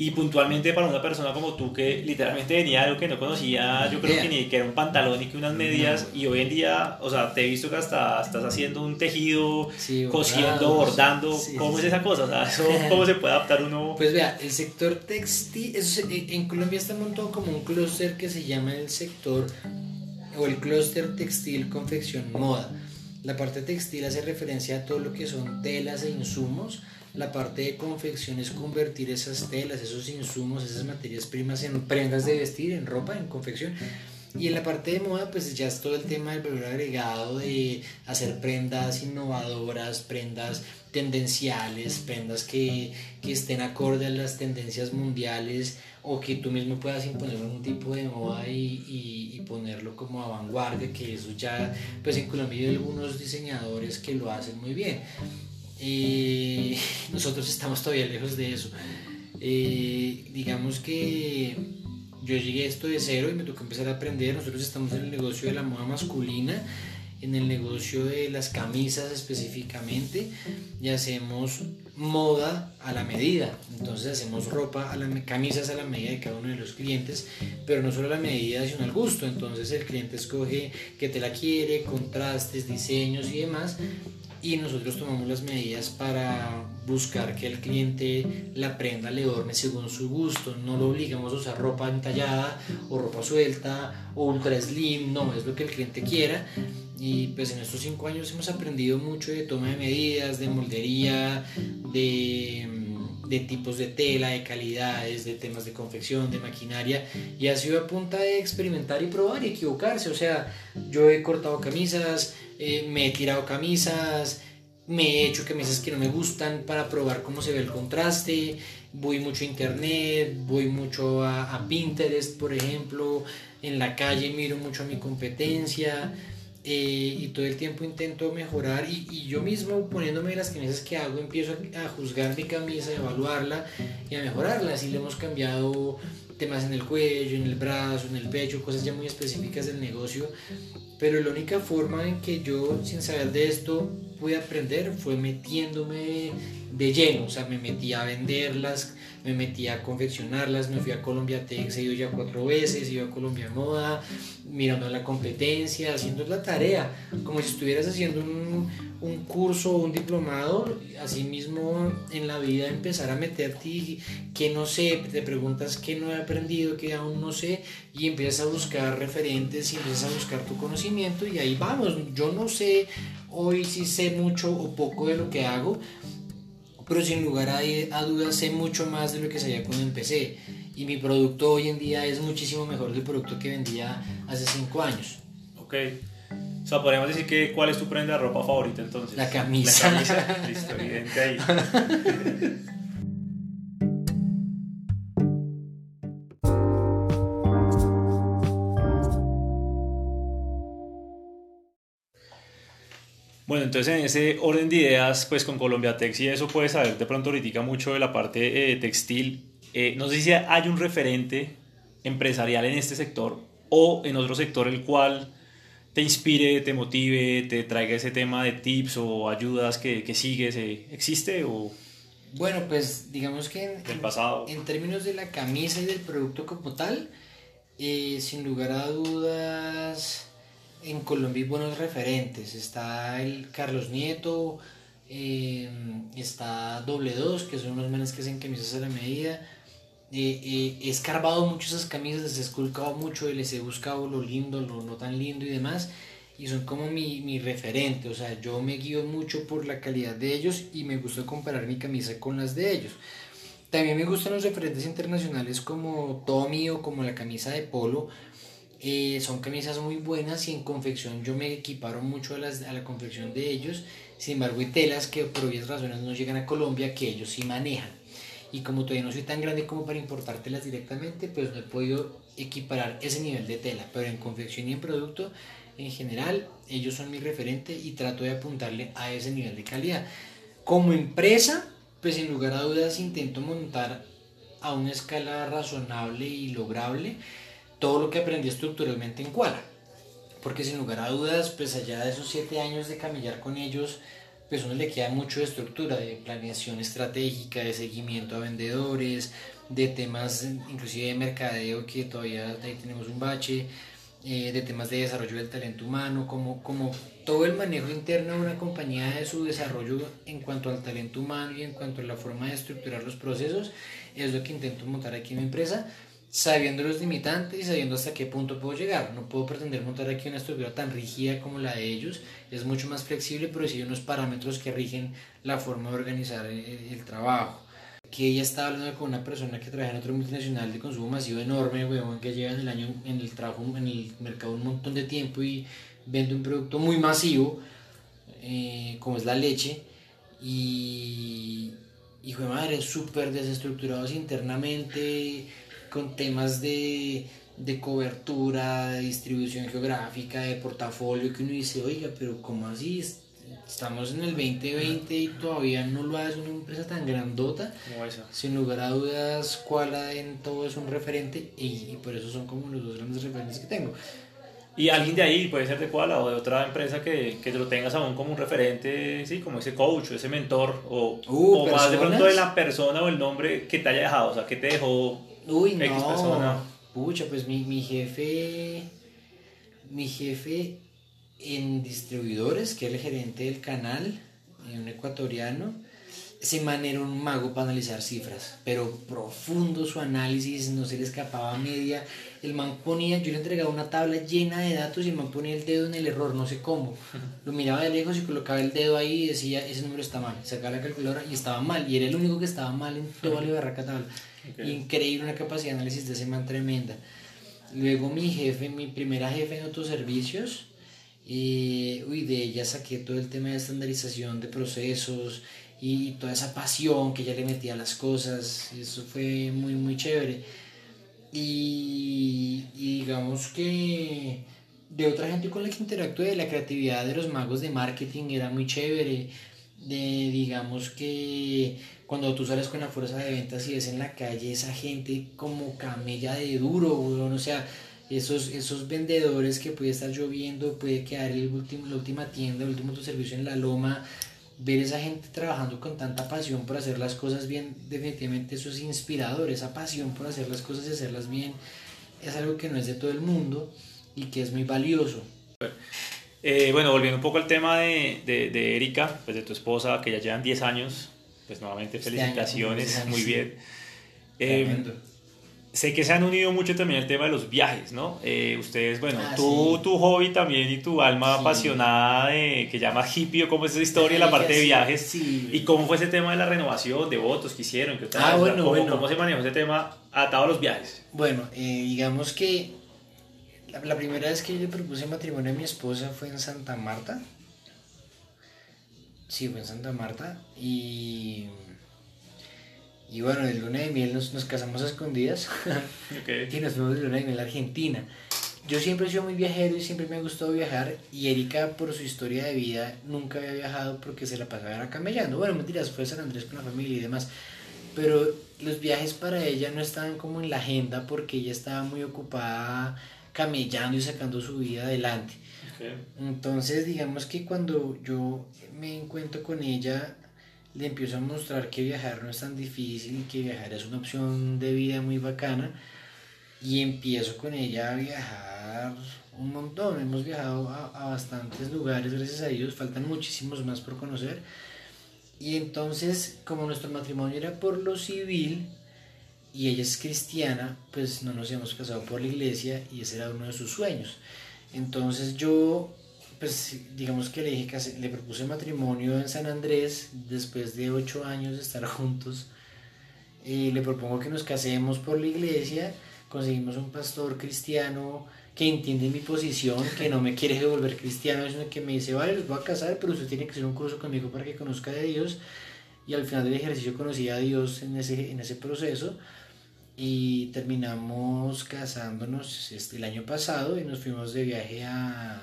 y puntualmente para una persona como tú que literalmente venía algo que no conocía, yo creo que ni que era un pantalón y que unas medias y hoy en día, o sea, te he visto que hasta estás haciendo un tejido, cosiendo, bordando, ¿cómo es esa cosa? O sea, ¿cómo se puede adaptar uno? Pues vea, el sector textil, eso en Colombia está montado como un clúster que se llama el sector o el clúster textil, confección, moda. La parte textil hace referencia a todo lo que son telas e insumos la parte de confección es convertir esas telas, esos insumos, esas materias primas en prendas de vestir, en ropa, en confección. Y en la parte de moda, pues ya es todo el tema del valor agregado de hacer prendas innovadoras, prendas tendenciales, prendas que, que estén acorde a las tendencias mundiales o que tú mismo puedas imponer un tipo de moda y, y, y, ponerlo como a vanguardia, que eso ya, pues en Colombia hay algunos diseñadores que lo hacen muy bien y nosotros estamos todavía lejos de eso. Eh, digamos que yo llegué a esto de cero y me tocó empezar a aprender. Nosotros estamos en el negocio de la moda masculina en el negocio de las camisas específicamente y hacemos moda a la medida. Entonces hacemos ropa, a la, camisas a la medida de cada uno de los clientes, pero no solo a la medida, sino al gusto. Entonces el cliente escoge que te la quiere, contrastes, diseños y demás. Y nosotros tomamos las medidas para buscar que el cliente la prenda, le orne según su gusto. No lo obligamos a usar ropa entallada o ropa suelta o ultra slim, no, es lo que el cliente quiera y pues en estos cinco años hemos aprendido mucho de toma de medidas, de moldería, de, de, tipos de tela, de calidades, de temas de confección, de maquinaria. Y ha sido a punta de experimentar y probar y equivocarse. O sea, yo he cortado camisas, eh, me he tirado camisas, me he hecho camisas que no me gustan para probar cómo se ve el contraste. Voy mucho a internet, voy mucho a, a Pinterest, por ejemplo. En la calle miro mucho a mi competencia. Eh, y todo el tiempo intento mejorar y, yo mismo poniéndome las camisas que hago empiezo a, juzgar mi camisa, a evaluarla y a mejorarla. Así le hemos cambiado temas en el cuello, en el brazo, en el pecho, cosas ya muy específicas del negocio. Pero la única forma en que yo, sin saber de esto, pude aprender fue metiéndome de lleno. O sea, me metí a venderlas, me metí a confeccionarlas, me fui a Colombia Tex, he ido ya cuatro veces, he ido a Colombia Moda, mirando la competencia, haciendo la tarea, como si estuvieras haciendo un, curso o un diplomado, así mismo en la vida empezar a meterte y que no sé, te preguntas qué no he aprendido, qué aún no sé, y empiezas a buscar referentes y empiezas a buscar tu conocimiento y ahí vamos, yo no sé hoy si sé mucho o poco de lo que hago, pero sin lugar a, dudas sé mucho más de lo que sabía cuando empecé. Y mi producto hoy en día es muchísimo mejor del producto que vendía hace 5 años. Ok. O sea, podríamos decir que ¿cuál es tu prenda de ropa favorita entonces? La camisa. La camisa. Listo, evidente ahí. entonces en ese orden de ideas, pues con Colombia Tex y eso puedes saber de pronto ahorita mucho de la parte eh, textil. Eh, no sé si hay un referente empresarial en este sector o en otro sector el cual te inspire, te motive, te traiga ese tema de tips o ayudas que, que sigues. Eh, ¿Existe o...? Bueno, pues digamos que en, pasado. en términos de la camisa y del producto como tal, sin lugar a dudas en Colombia hay buenos referentes. Está el Carlos Nieto, eh, está Doble Dos, que son unos menes que hacen camisas a la medida. Eh, eh, he escarbado mucho esas camisas, les he esculcado mucho y les he buscado lo lindo, lo no tan lindo y demás. Y son como mi, mi referente, o sea, yo me guío mucho por la calidad de ellos y me gusta comparar mi camisa con las de ellos. También me gustan los referentes internacionales como Tommy o como la camisa de polo, eh, son camisas muy buenas y en confección yo me equiparo mucho a, las, la confección de ellos. Sin embargo, hay telas que por obvias razones no llegan a Colombia que ellos sí manejan. Y como todavía no soy tan grande como para importártelas directamente, pues no he podido equiparar ese nivel de tela. Pero en confección y en producto, en general, ellos son mi referente y trato de apuntarle a ese nivel de calidad. Como empresa, pues sin lugar a dudas intento montar a una escala razonable y lograble todo lo que aprendí estructuralmente en Kuala. Porque sin lugar a dudas, pues allá de esos siete años de camillar con ellos, pues uno le queda mucho de estructura, de planeación estratégica, de seguimiento a vendedores, de temas inclusive de mercadeo, que todavía ahí tenemos un bache, eh, de temas de desarrollo del talento humano, como, como todo el manejo interno de una compañía de su desarrollo en cuanto al talento humano y en cuanto a la forma de estructurar los procesos, es lo que intento montar aquí en mi empresa sabiendo los limitantes y sabiendo hasta qué punto puedo llegar. No puedo pretender montar aquí una estructura tan rígida como la de ellos, es mucho más flexible, pero sí hay unos parámetros que rigen la forma de organizar el, trabajo. Que ella estaba hablando con una persona que trabaja en otro multinacional de consumo masivo enorme, weón, que lleva en el año en el trabajo, en el mercado un montón de tiempo y vende un producto muy masivo, eh, como es la leche, y hijo de madre, súper desestructurados internamente, con temas de, de cobertura, de distribución geográfica, de portafolio, que uno dice, oiga, pero ¿cómo así? Estamos en el 2020 y todavía no lo hace una empresa tan grandota. Sin lugar a dudas, Kuala en todo es un referente y, por eso son como los dos grandes referentes que tengo. Y alguien de ahí, puede ser de Koala o de otra empresa que, que lo tengas aún como un referente, sí, como ese coach o ese mentor, o, Uh, o más de pronto de la persona o el nombre que te haya dejado, o sea, que te dejó Uy, X no. persona. Pucha, pues mi, mi jefe, mi jefe en distribuidores, que era el gerente del canal, un ecuatoriano, ese man era un mago para analizar cifras, pero profundo su análisis, no se le escapaba media. El man ponía, yo le entregaba una tabla llena de datos y el man ponía el dedo en el error, no sé cómo. Lo miraba de lejos y colocaba el dedo ahí y decía, ese número está mal. Sacaba la calculadora y estaba mal, y era el único que estaba mal en toda la barraca tabla. Increíble, una capacidad de análisis de ese man tremenda. Luego mi jefe, mi primera jefe en autoservicios, eh, uy, de ella saqué todo el tema de estandarización de procesos y toda esa pasión que ella le metía a las cosas. Eso fue muy, muy chévere. Y, y digamos que de otra gente con la que interactué, la creatividad de los magos de marketing era muy chévere. De, digamos que cuando tú sales con la fuerza de ventas y ves en la calle esa gente como camella de duro, weón, o sea, esos, esos vendedores que puede estar lloviendo, puede quedar el último, la última tienda, el último servicio en la loma, ver esa gente trabajando con tanta pasión por hacer las cosas bien, definitivamente eso es inspirador, esa pasión por hacer las cosas y hacerlas bien es algo que no es de todo el mundo y que es muy valioso. Eh, bueno, volviendo un poco al tema de, de, de Erika, pues de tu esposa, que ya llevan 10 años, pues nuevamente Este felicitaciones, año, muy bien. Eh, sé que se han unido mucho también el tema de los viajes, ¿no? Eh, ustedes, bueno, Ah, tú, sí. tu hobby también y tu alma Sí. apasionada de, que llama hippie o cómo es esa historia, la parte de viajes. sí. ¿Y cómo fue ese tema de la renovación, de votos que hicieron? ¿Qué tal? Ah, bueno, ¿cómo, bueno. ¿Cómo se manejó ese tema atado a los viajes? Bueno, eh, digamos que la, la primera vez que yo le propuse matrimonio a mi esposa fue en Santa Marta. Sí, fue en Santa Marta. Y, y bueno, el luna de miel nos, nos casamos a escondidas y nos fuimos de luna de miel a Argentina. Yo siempre he sido muy viajero y siempre me ha gustado viajar. Y Erika, por su historia de vida, nunca había viajado porque se la pasaba era camellando. Bueno, mentiras, fue a San Andrés con la familia y demás. Pero los viajes para ella no estaban como en la agenda porque ella estaba muy ocupada camellando y sacando su vida adelante. Entonces, digamos que cuando yo me encuentro con ella, le empiezo a mostrar que viajar no es tan difícil y que viajar es una opción de vida muy bacana. Y empiezo con ella a viajar un montón. Hemos viajado a, a bastantes lugares, gracias a Dios. Faltan muchísimos más por conocer. Y entonces, como nuestro matrimonio era por lo civil y ella es cristiana, pues no nos habíamos casado por la iglesia y ese era uno de sus sueños. Entonces yo, pues digamos que le dije que le propuse matrimonio en San Andrés después de ocho años de estar juntos. Le propongo que nos casemos por la iglesia, conseguimos un pastor cristiano que entiende mi posición, que no me quiere devolver cristiano, sino que me dice, vale, los voy a casar, pero usted tiene que hacer un curso conmigo para que conozca de Dios. Y al final del ejercicio conocí a Dios en ese, en ese proceso y terminamos casándonos este, el año pasado y nos fuimos de viaje a,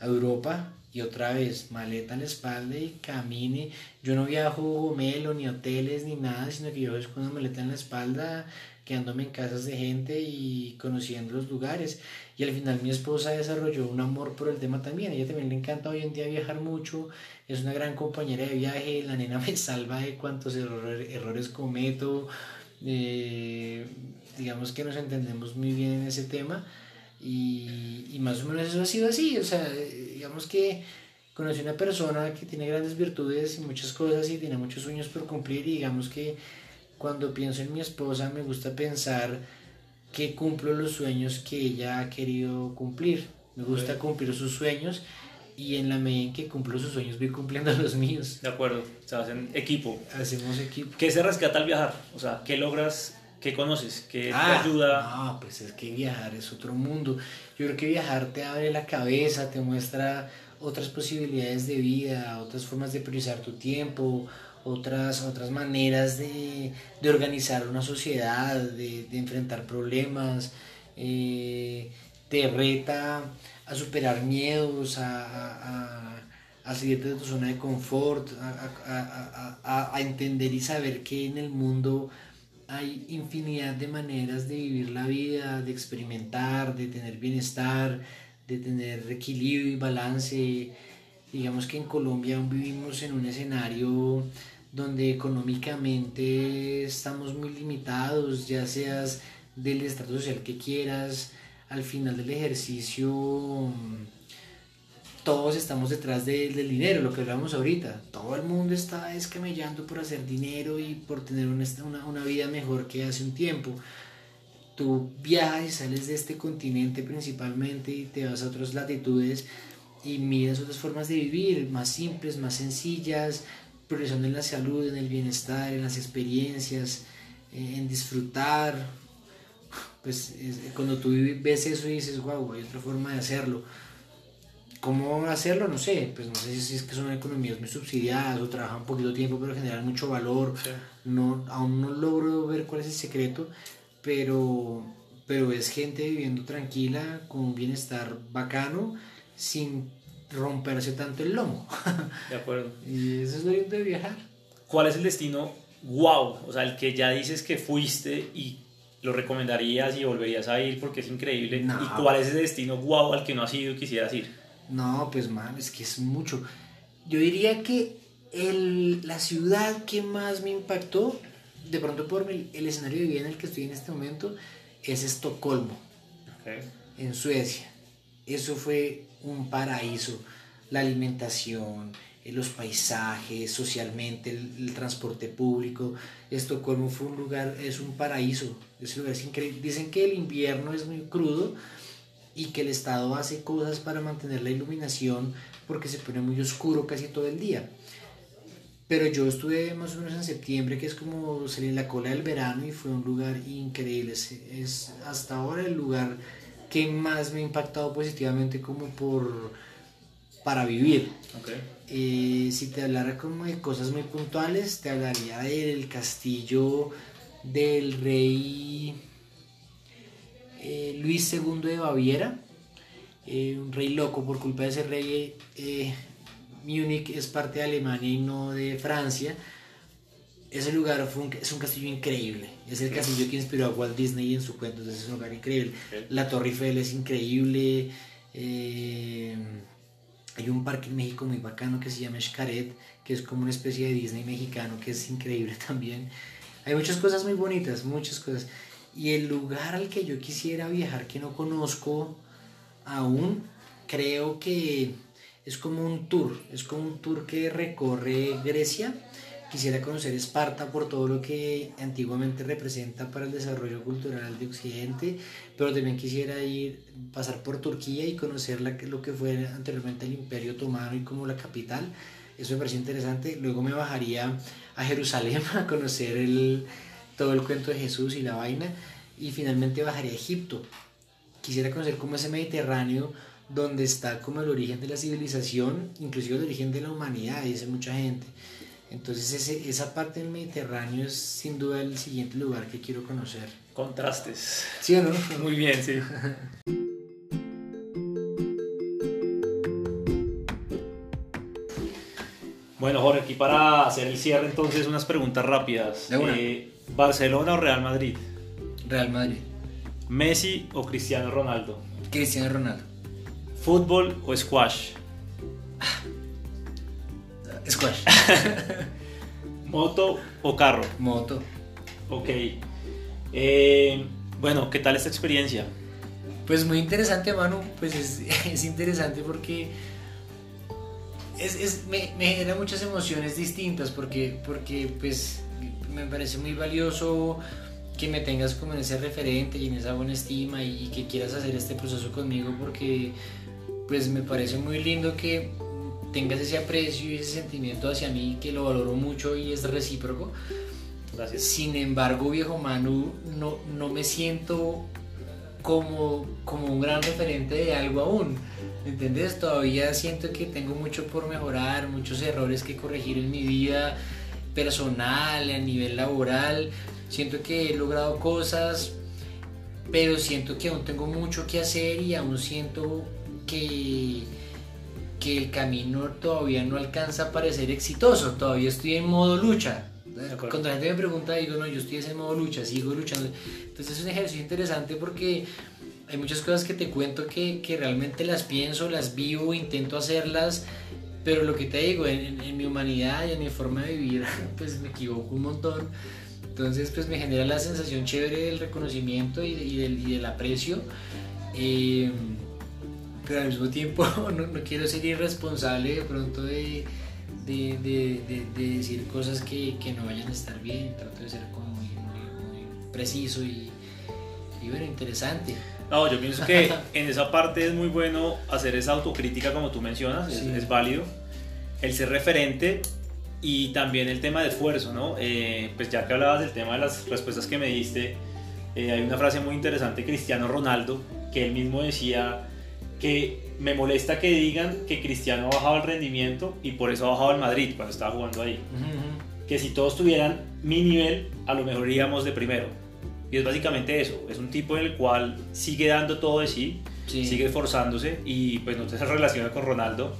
Europa y otra vez maleta en la espalda y camine. Yo no viajo gomelo ni hoteles ni nada, sino que yo es con una maleta en la espalda, quedándome en casas de gente y conociendo los lugares. Y al final mi esposa desarrolló un amor por el tema también. A ella también le encanta hoy en día viajar mucho, es una gran compañera de viaje, la nena me salva de cuantos error- errores cometo. Eh, digamos que nos entendemos muy bien en ese tema y, y más o menos eso ha sido así, o sea, digamos que conocí una persona que tiene grandes virtudes y muchas cosas y tiene muchos sueños por cumplir y digamos que cuando pienso en mi esposa me gusta pensar que cumplo los sueños que ella ha querido cumplir, me gusta cumplir sus sueños y en la medida en que cumplo sus sueños voy cumpliendo los míos. De acuerdo, se hacen equipo. Hacemos equipo. ¿Qué se rescata al viajar? O sea, ¿qué logras? ¿Qué conoces? ¿Qué Ah, te ayuda? No, pues es que viajar es otro mundo. Yo creo que viajar te abre la cabeza, te muestra otras posibilidades de vida, otras formas de priorizar tu tiempo, otras, otras maneras de, de organizar una sociedad, de, de enfrentar problemas, eh, te reta a superar miedos, a, a, salirte de tu zona de confort, a, entender y saber que en el mundo hay infinidad de maneras de vivir la vida, de experimentar, de tener bienestar, de tener equilibrio y balance. Digamos que en Colombia vivimos en un escenario donde económicamente estamos muy limitados, ya seas del estrato social que quieras, al final del ejercicio todos estamos detrás del dinero, lo que hablamos ahorita. Todo el mundo está escamellando por hacer dinero y por tener una, una, vida mejor que hace un tiempo. Tú viajas y sales de este continente principalmente y te vas a otras latitudes y miras otras formas de vivir, más simples, más sencillas, progresando en la salud, en el bienestar, en las experiencias, eh, en disfrutar. Pues cuando tú ves eso y dices, wow, hay otra forma de hacerlo ¿Cómo hacerlo? No sé, pues no sé si es que son economías muy subsidiadas o trabajan poquito tiempo pero generan mucho valor. No, aún no logro ver cuál es el secreto, pero, pero es gente viviendo tranquila, con un bienestar bacano, sin romperse tanto el lomo. De acuerdo. y eso es lo lindo de viajar. ¿Cuál es el destino wow? O sea, el que ya dices que fuiste y lo recomendarías y volverías a ir porque es increíble. ¿Y cuál es ese destino wow al que no has ido y quisieras ir? No, pues man, es que es mucho. Yo diría que el, la ciudad que más me impactó, de pronto por el, escenario de vida en el que estoy en este momento, es Estocolmo, en Suecia. Eso fue un paraíso. La alimentación, los paisajes, socialmente, el, transporte público. Estocolmo fue un lugar, es un paraíso. Ese lugar es increíble. Dicen que el invierno es muy crudo, y que el Estado hace cosas para mantener la iluminación porque se pone muy oscuro casi todo el día. Pero yo estuve más o menos en septiembre, que es como salir la cola del verano y fue un lugar increíble. Es, hasta ahora el lugar que más me ha impactado positivamente como por para vivir. Eh, si te hablara como de cosas muy puntuales, te hablaría del castillo del rey eh, Luis II de Baviera, eh, un rey loco por culpa de ese rey. Múnich es parte de Alemania y no de Francia. Ese lugar fue es un castillo increíble. Es el castillo que inspiró a Walt Disney en su cuento. Entonces es un lugar increíble. La Torre Eiffel es increíble. Hay un parque en México muy bacano que se llama Xcaret, que es como una especie de Disney mexicano, que es increíble también. Hay muchas cosas muy bonitas, muchas cosas. Y el lugar al que yo quisiera viajar que no conozco aún, creo que es como un tour, es como un tour que recorre Grecia. Quisiera conocer Esparta por todo lo que antiguamente representa para el desarrollo cultural de Occidente, pero también quisiera ir, pasar por Turquía y conocer lo que fue anteriormente el Imperio Otomano y como la capital. Eso me parece interesante. Luego me bajaría a Jerusalén a conocer todo el cuento de Jesús y la vaina, y finalmente bajaría a Egipto. Quisiera conocer cómo ese Mediterráneo, donde está como el origen de la civilización, inclusive el origen de la humanidad, dice mucha gente. Entonces ese, esa parte del Mediterráneo es sin duda el siguiente lugar que quiero conocer. Contrastes. ¿Sí o no? Muy bien, sí. Bueno, Jorge, aquí para hacer el cierre entonces unas preguntas rápidas. Eh, ¿Barcelona o Real Madrid? Real Madrid. ¿Messi o Cristiano Ronaldo? Cristiano Ronaldo. ¿Fútbol o squash? Squash. ¿Moto o carro? Moto. Ok. Eh, bueno, ¿qué tal esta experiencia? Pues muy interesante, Manu. Pues es, interesante porque es, me, me, genera muchas emociones distintas porque, porque pues me parece muy valioso que me tengas como en ese referente y en esa buena estima y, que quieras hacer este proceso conmigo porque pues me parece muy lindo que tengas ese aprecio y ese sentimiento hacia mí que lo valoro mucho y es recíproco. Gracias. Sin embargo, viejo Manu, no, no me siento como, como un gran referente de algo aún. ¿Entendés? Todavía siento que tengo mucho por mejorar, muchos errores que corregir en mi vida personal, a nivel laboral. Siento que he logrado cosas, pero siento que aún tengo mucho que hacer y aún siento que, que el camino todavía no alcanza a parecer exitoso. Todavía estoy en modo lucha. Cuando la gente me pregunta, digo, no, yo estoy en modo lucha, sigo luchando. Entonces es un ejercicio interesante porque hay muchas cosas que te cuento que, que realmente las pienso, las vivo, intento hacerlas, pero lo que te digo, en, en, mi humanidad y en mi forma de vivir, pues me equivoco un montón. Entonces, pues me genera la sensación chévere del reconocimiento y, y, del, y del, aprecio. Eh, pero al mismo tiempo no, no, quiero ser irresponsable de pronto de, de, de, de decir cosas que, que, no vayan a estar bien. Trato de ser como muy, muy, muy preciso y, y bueno, interesante. No, yo pienso que en esa parte es muy bueno hacer esa autocrítica como tú mencionas, sí. es, es, válido. El ser referente y también el tema de esfuerzo, ¿no? Eh, pues ya que hablabas del tema de las respuestas que me diste, eh, hay una frase muy interesante de Cristiano Ronaldo, que él mismo decía que me molesta que digan que Cristiano ha bajado el rendimiento y por eso ha bajado el Madrid cuando estaba jugando ahí. Uh -huh. Que si todos tuvieran mi nivel, a lo mejor iríamos de primero. Y es básicamente eso, es un tipo en el cual sigue dando todo de sí, sí. sigue esforzándose y pues no se relaciona con Ronaldo,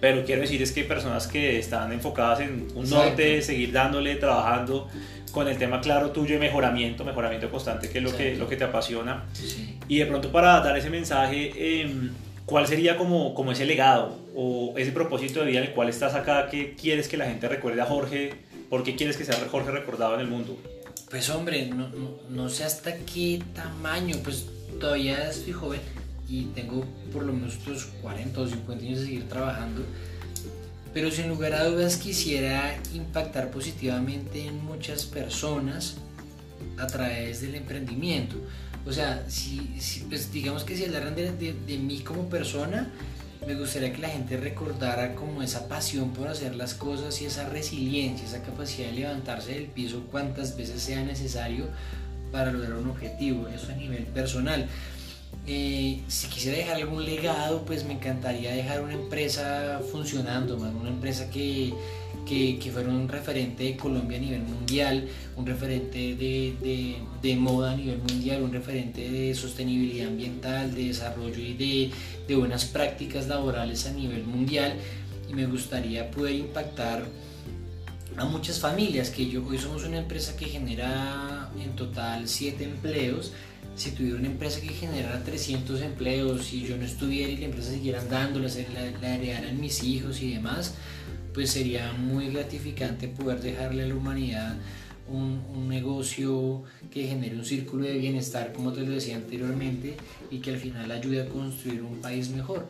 pero quiero decir es que hay personas que están enfocadas en un Exacto. norte, seguir dándole, trabajando con el tema claro tuyo de mejoramiento, mejoramiento constante, que es lo, que, lo que te apasiona. Sí. Y de pronto para dar ese mensaje, eh, ¿cuál sería como, como ese legado o ese propósito de vida en el cual estás acá? ¿Qué quieres que la gente recuerde a Jorge? ¿Por qué quieres que sea Jorge recordado en el mundo? Pues hombre, no, no, no, sé hasta qué tamaño, pues todavía estoy joven y tengo por lo menos otros 40 o 50 años de seguir trabajando, pero sin lugar a dudas quisiera impactar positivamente en muchas personas a través del emprendimiento. O sea, si, si pues digamos que si hablaran de, de, de mí como persona, me gustaría que la gente recordara como esa pasión por hacer las cosas y esa resiliencia, esa capacidad de levantarse del piso cuantas veces sea necesario para lograr un objetivo, eso a nivel personal. Eh, si quisiera dejar algún legado, pues me encantaría dejar una empresa funcionando, man, una empresa que, que, fuera un referente de Colombia a nivel mundial, un referente de, de, moda a nivel mundial, un referente de sostenibilidad ambiental, de desarrollo y de, de buenas prácticas laborales a nivel mundial. Y me gustaría poder impactar a muchas familias, que yo, hoy somos una empresa que genera en total 7 empleos, si tuviera una empresa que generara 300 empleos y yo no estuviera y la empresa siguiera andando, la, la heredaran mis hijos y demás, pues sería muy gratificante poder dejarle a la humanidad un, un, negocio que genere un círculo de bienestar, como te lo decía anteriormente, y que al final ayude a construir un país mejor.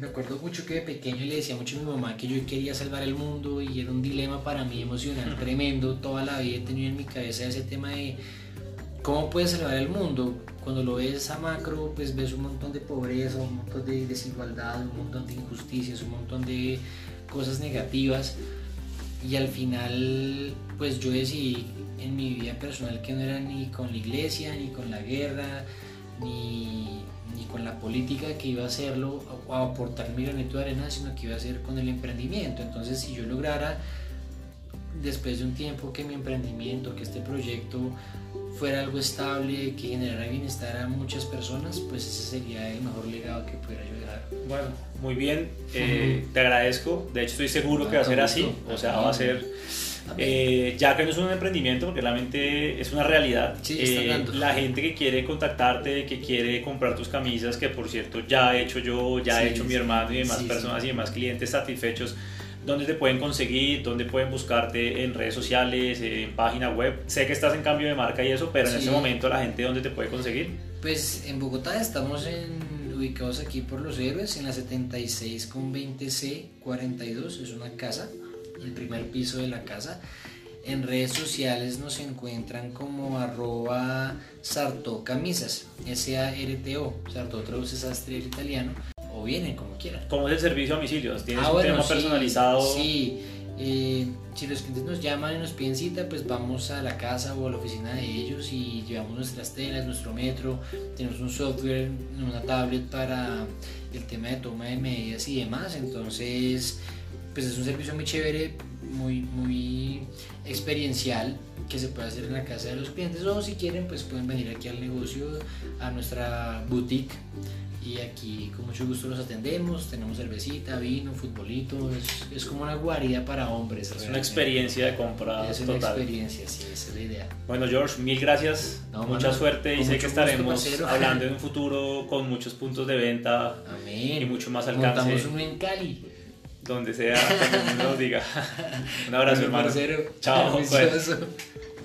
Me acuerdo mucho que de pequeño le decía mucho a mi mamá que yo quería salvar el mundo y era un dilema para mí emocional tremendo. Toda la vida he tenido en mi cabeza ese tema de ¿Cómo puedes salvar el mundo? Cuando lo ves a macro, pues ves un montón de pobreza, un montón de desigualdad, un montón de injusticias, un montón de cosas negativas. Y al final, pues yo decidí en mi vida personal que no era ni con la iglesia, ni con la guerra, ni, ni con la política que iba a hacerlo o a aportar mi granito de arena, sino que iba a hacer con el emprendimiento. Entonces, si yo lograra, después de un tiempo, que mi emprendimiento, que este proyecto fuera algo estable, que generara bienestar a muchas personas, pues ese sería el mejor legado que pudiera yo dejar. Bueno, muy bien, eh, te agradezco. De hecho, estoy seguro que va a ser así. O sea, va a ser. Eh, ya que no es un emprendimiento, porque realmente es una realidad. Sí, eh, la gente que quiere contactarte, que quiere comprar tus camisas, que por cierto ya he hecho yo, ya sí, he hecho mi hermano y demás personas y demás clientes satisfechos dónde te pueden conseguir, dónde pueden buscarte en redes sociales, en página web. Sé que estás en cambio de marca y eso, pero en este momento la gente dónde te puede conseguir. Pues en Bogotá estamos en, ubicados aquí por Los Héroes, en la 76 con 20C 42, es una casa, el primer piso de la casa. En redes sociales nos encuentran como arroba sarto camisas, S-A-R-T-O, sarto traduce sastre italiano vienen como quieran. ¿Cómo es el servicio a domicilio? ¿Tienes ah, un bueno, tema sí, personalizado? Sí, eh, si los clientes nos llaman y nos piden cita, pues vamos a la casa o a la oficina de ellos y llevamos nuestras telas, nuestro metro, tenemos un software, una tablet para el tema de toma de medidas y demás, entonces pues es un servicio muy chévere, muy, muy experiencial que se puede hacer en la casa de los clientes o si quieren pues pueden venir aquí al negocio, a nuestra boutique y aquí con mucho gusto los atendemos, tenemos cervecita, vino, futbolito, es, es como una guarida para hombres. Es una experiencia de compra Es una experiencia, sí, esa es la idea. Bueno George, mil gracias, No, mucha mano, suerte y sé que estaremos hablando en un futuro con muchos puntos de venta Amén. y mucho más alcance Montamos uno en Cali. donde sea, que nos diga. Un abrazo hermano. Chao.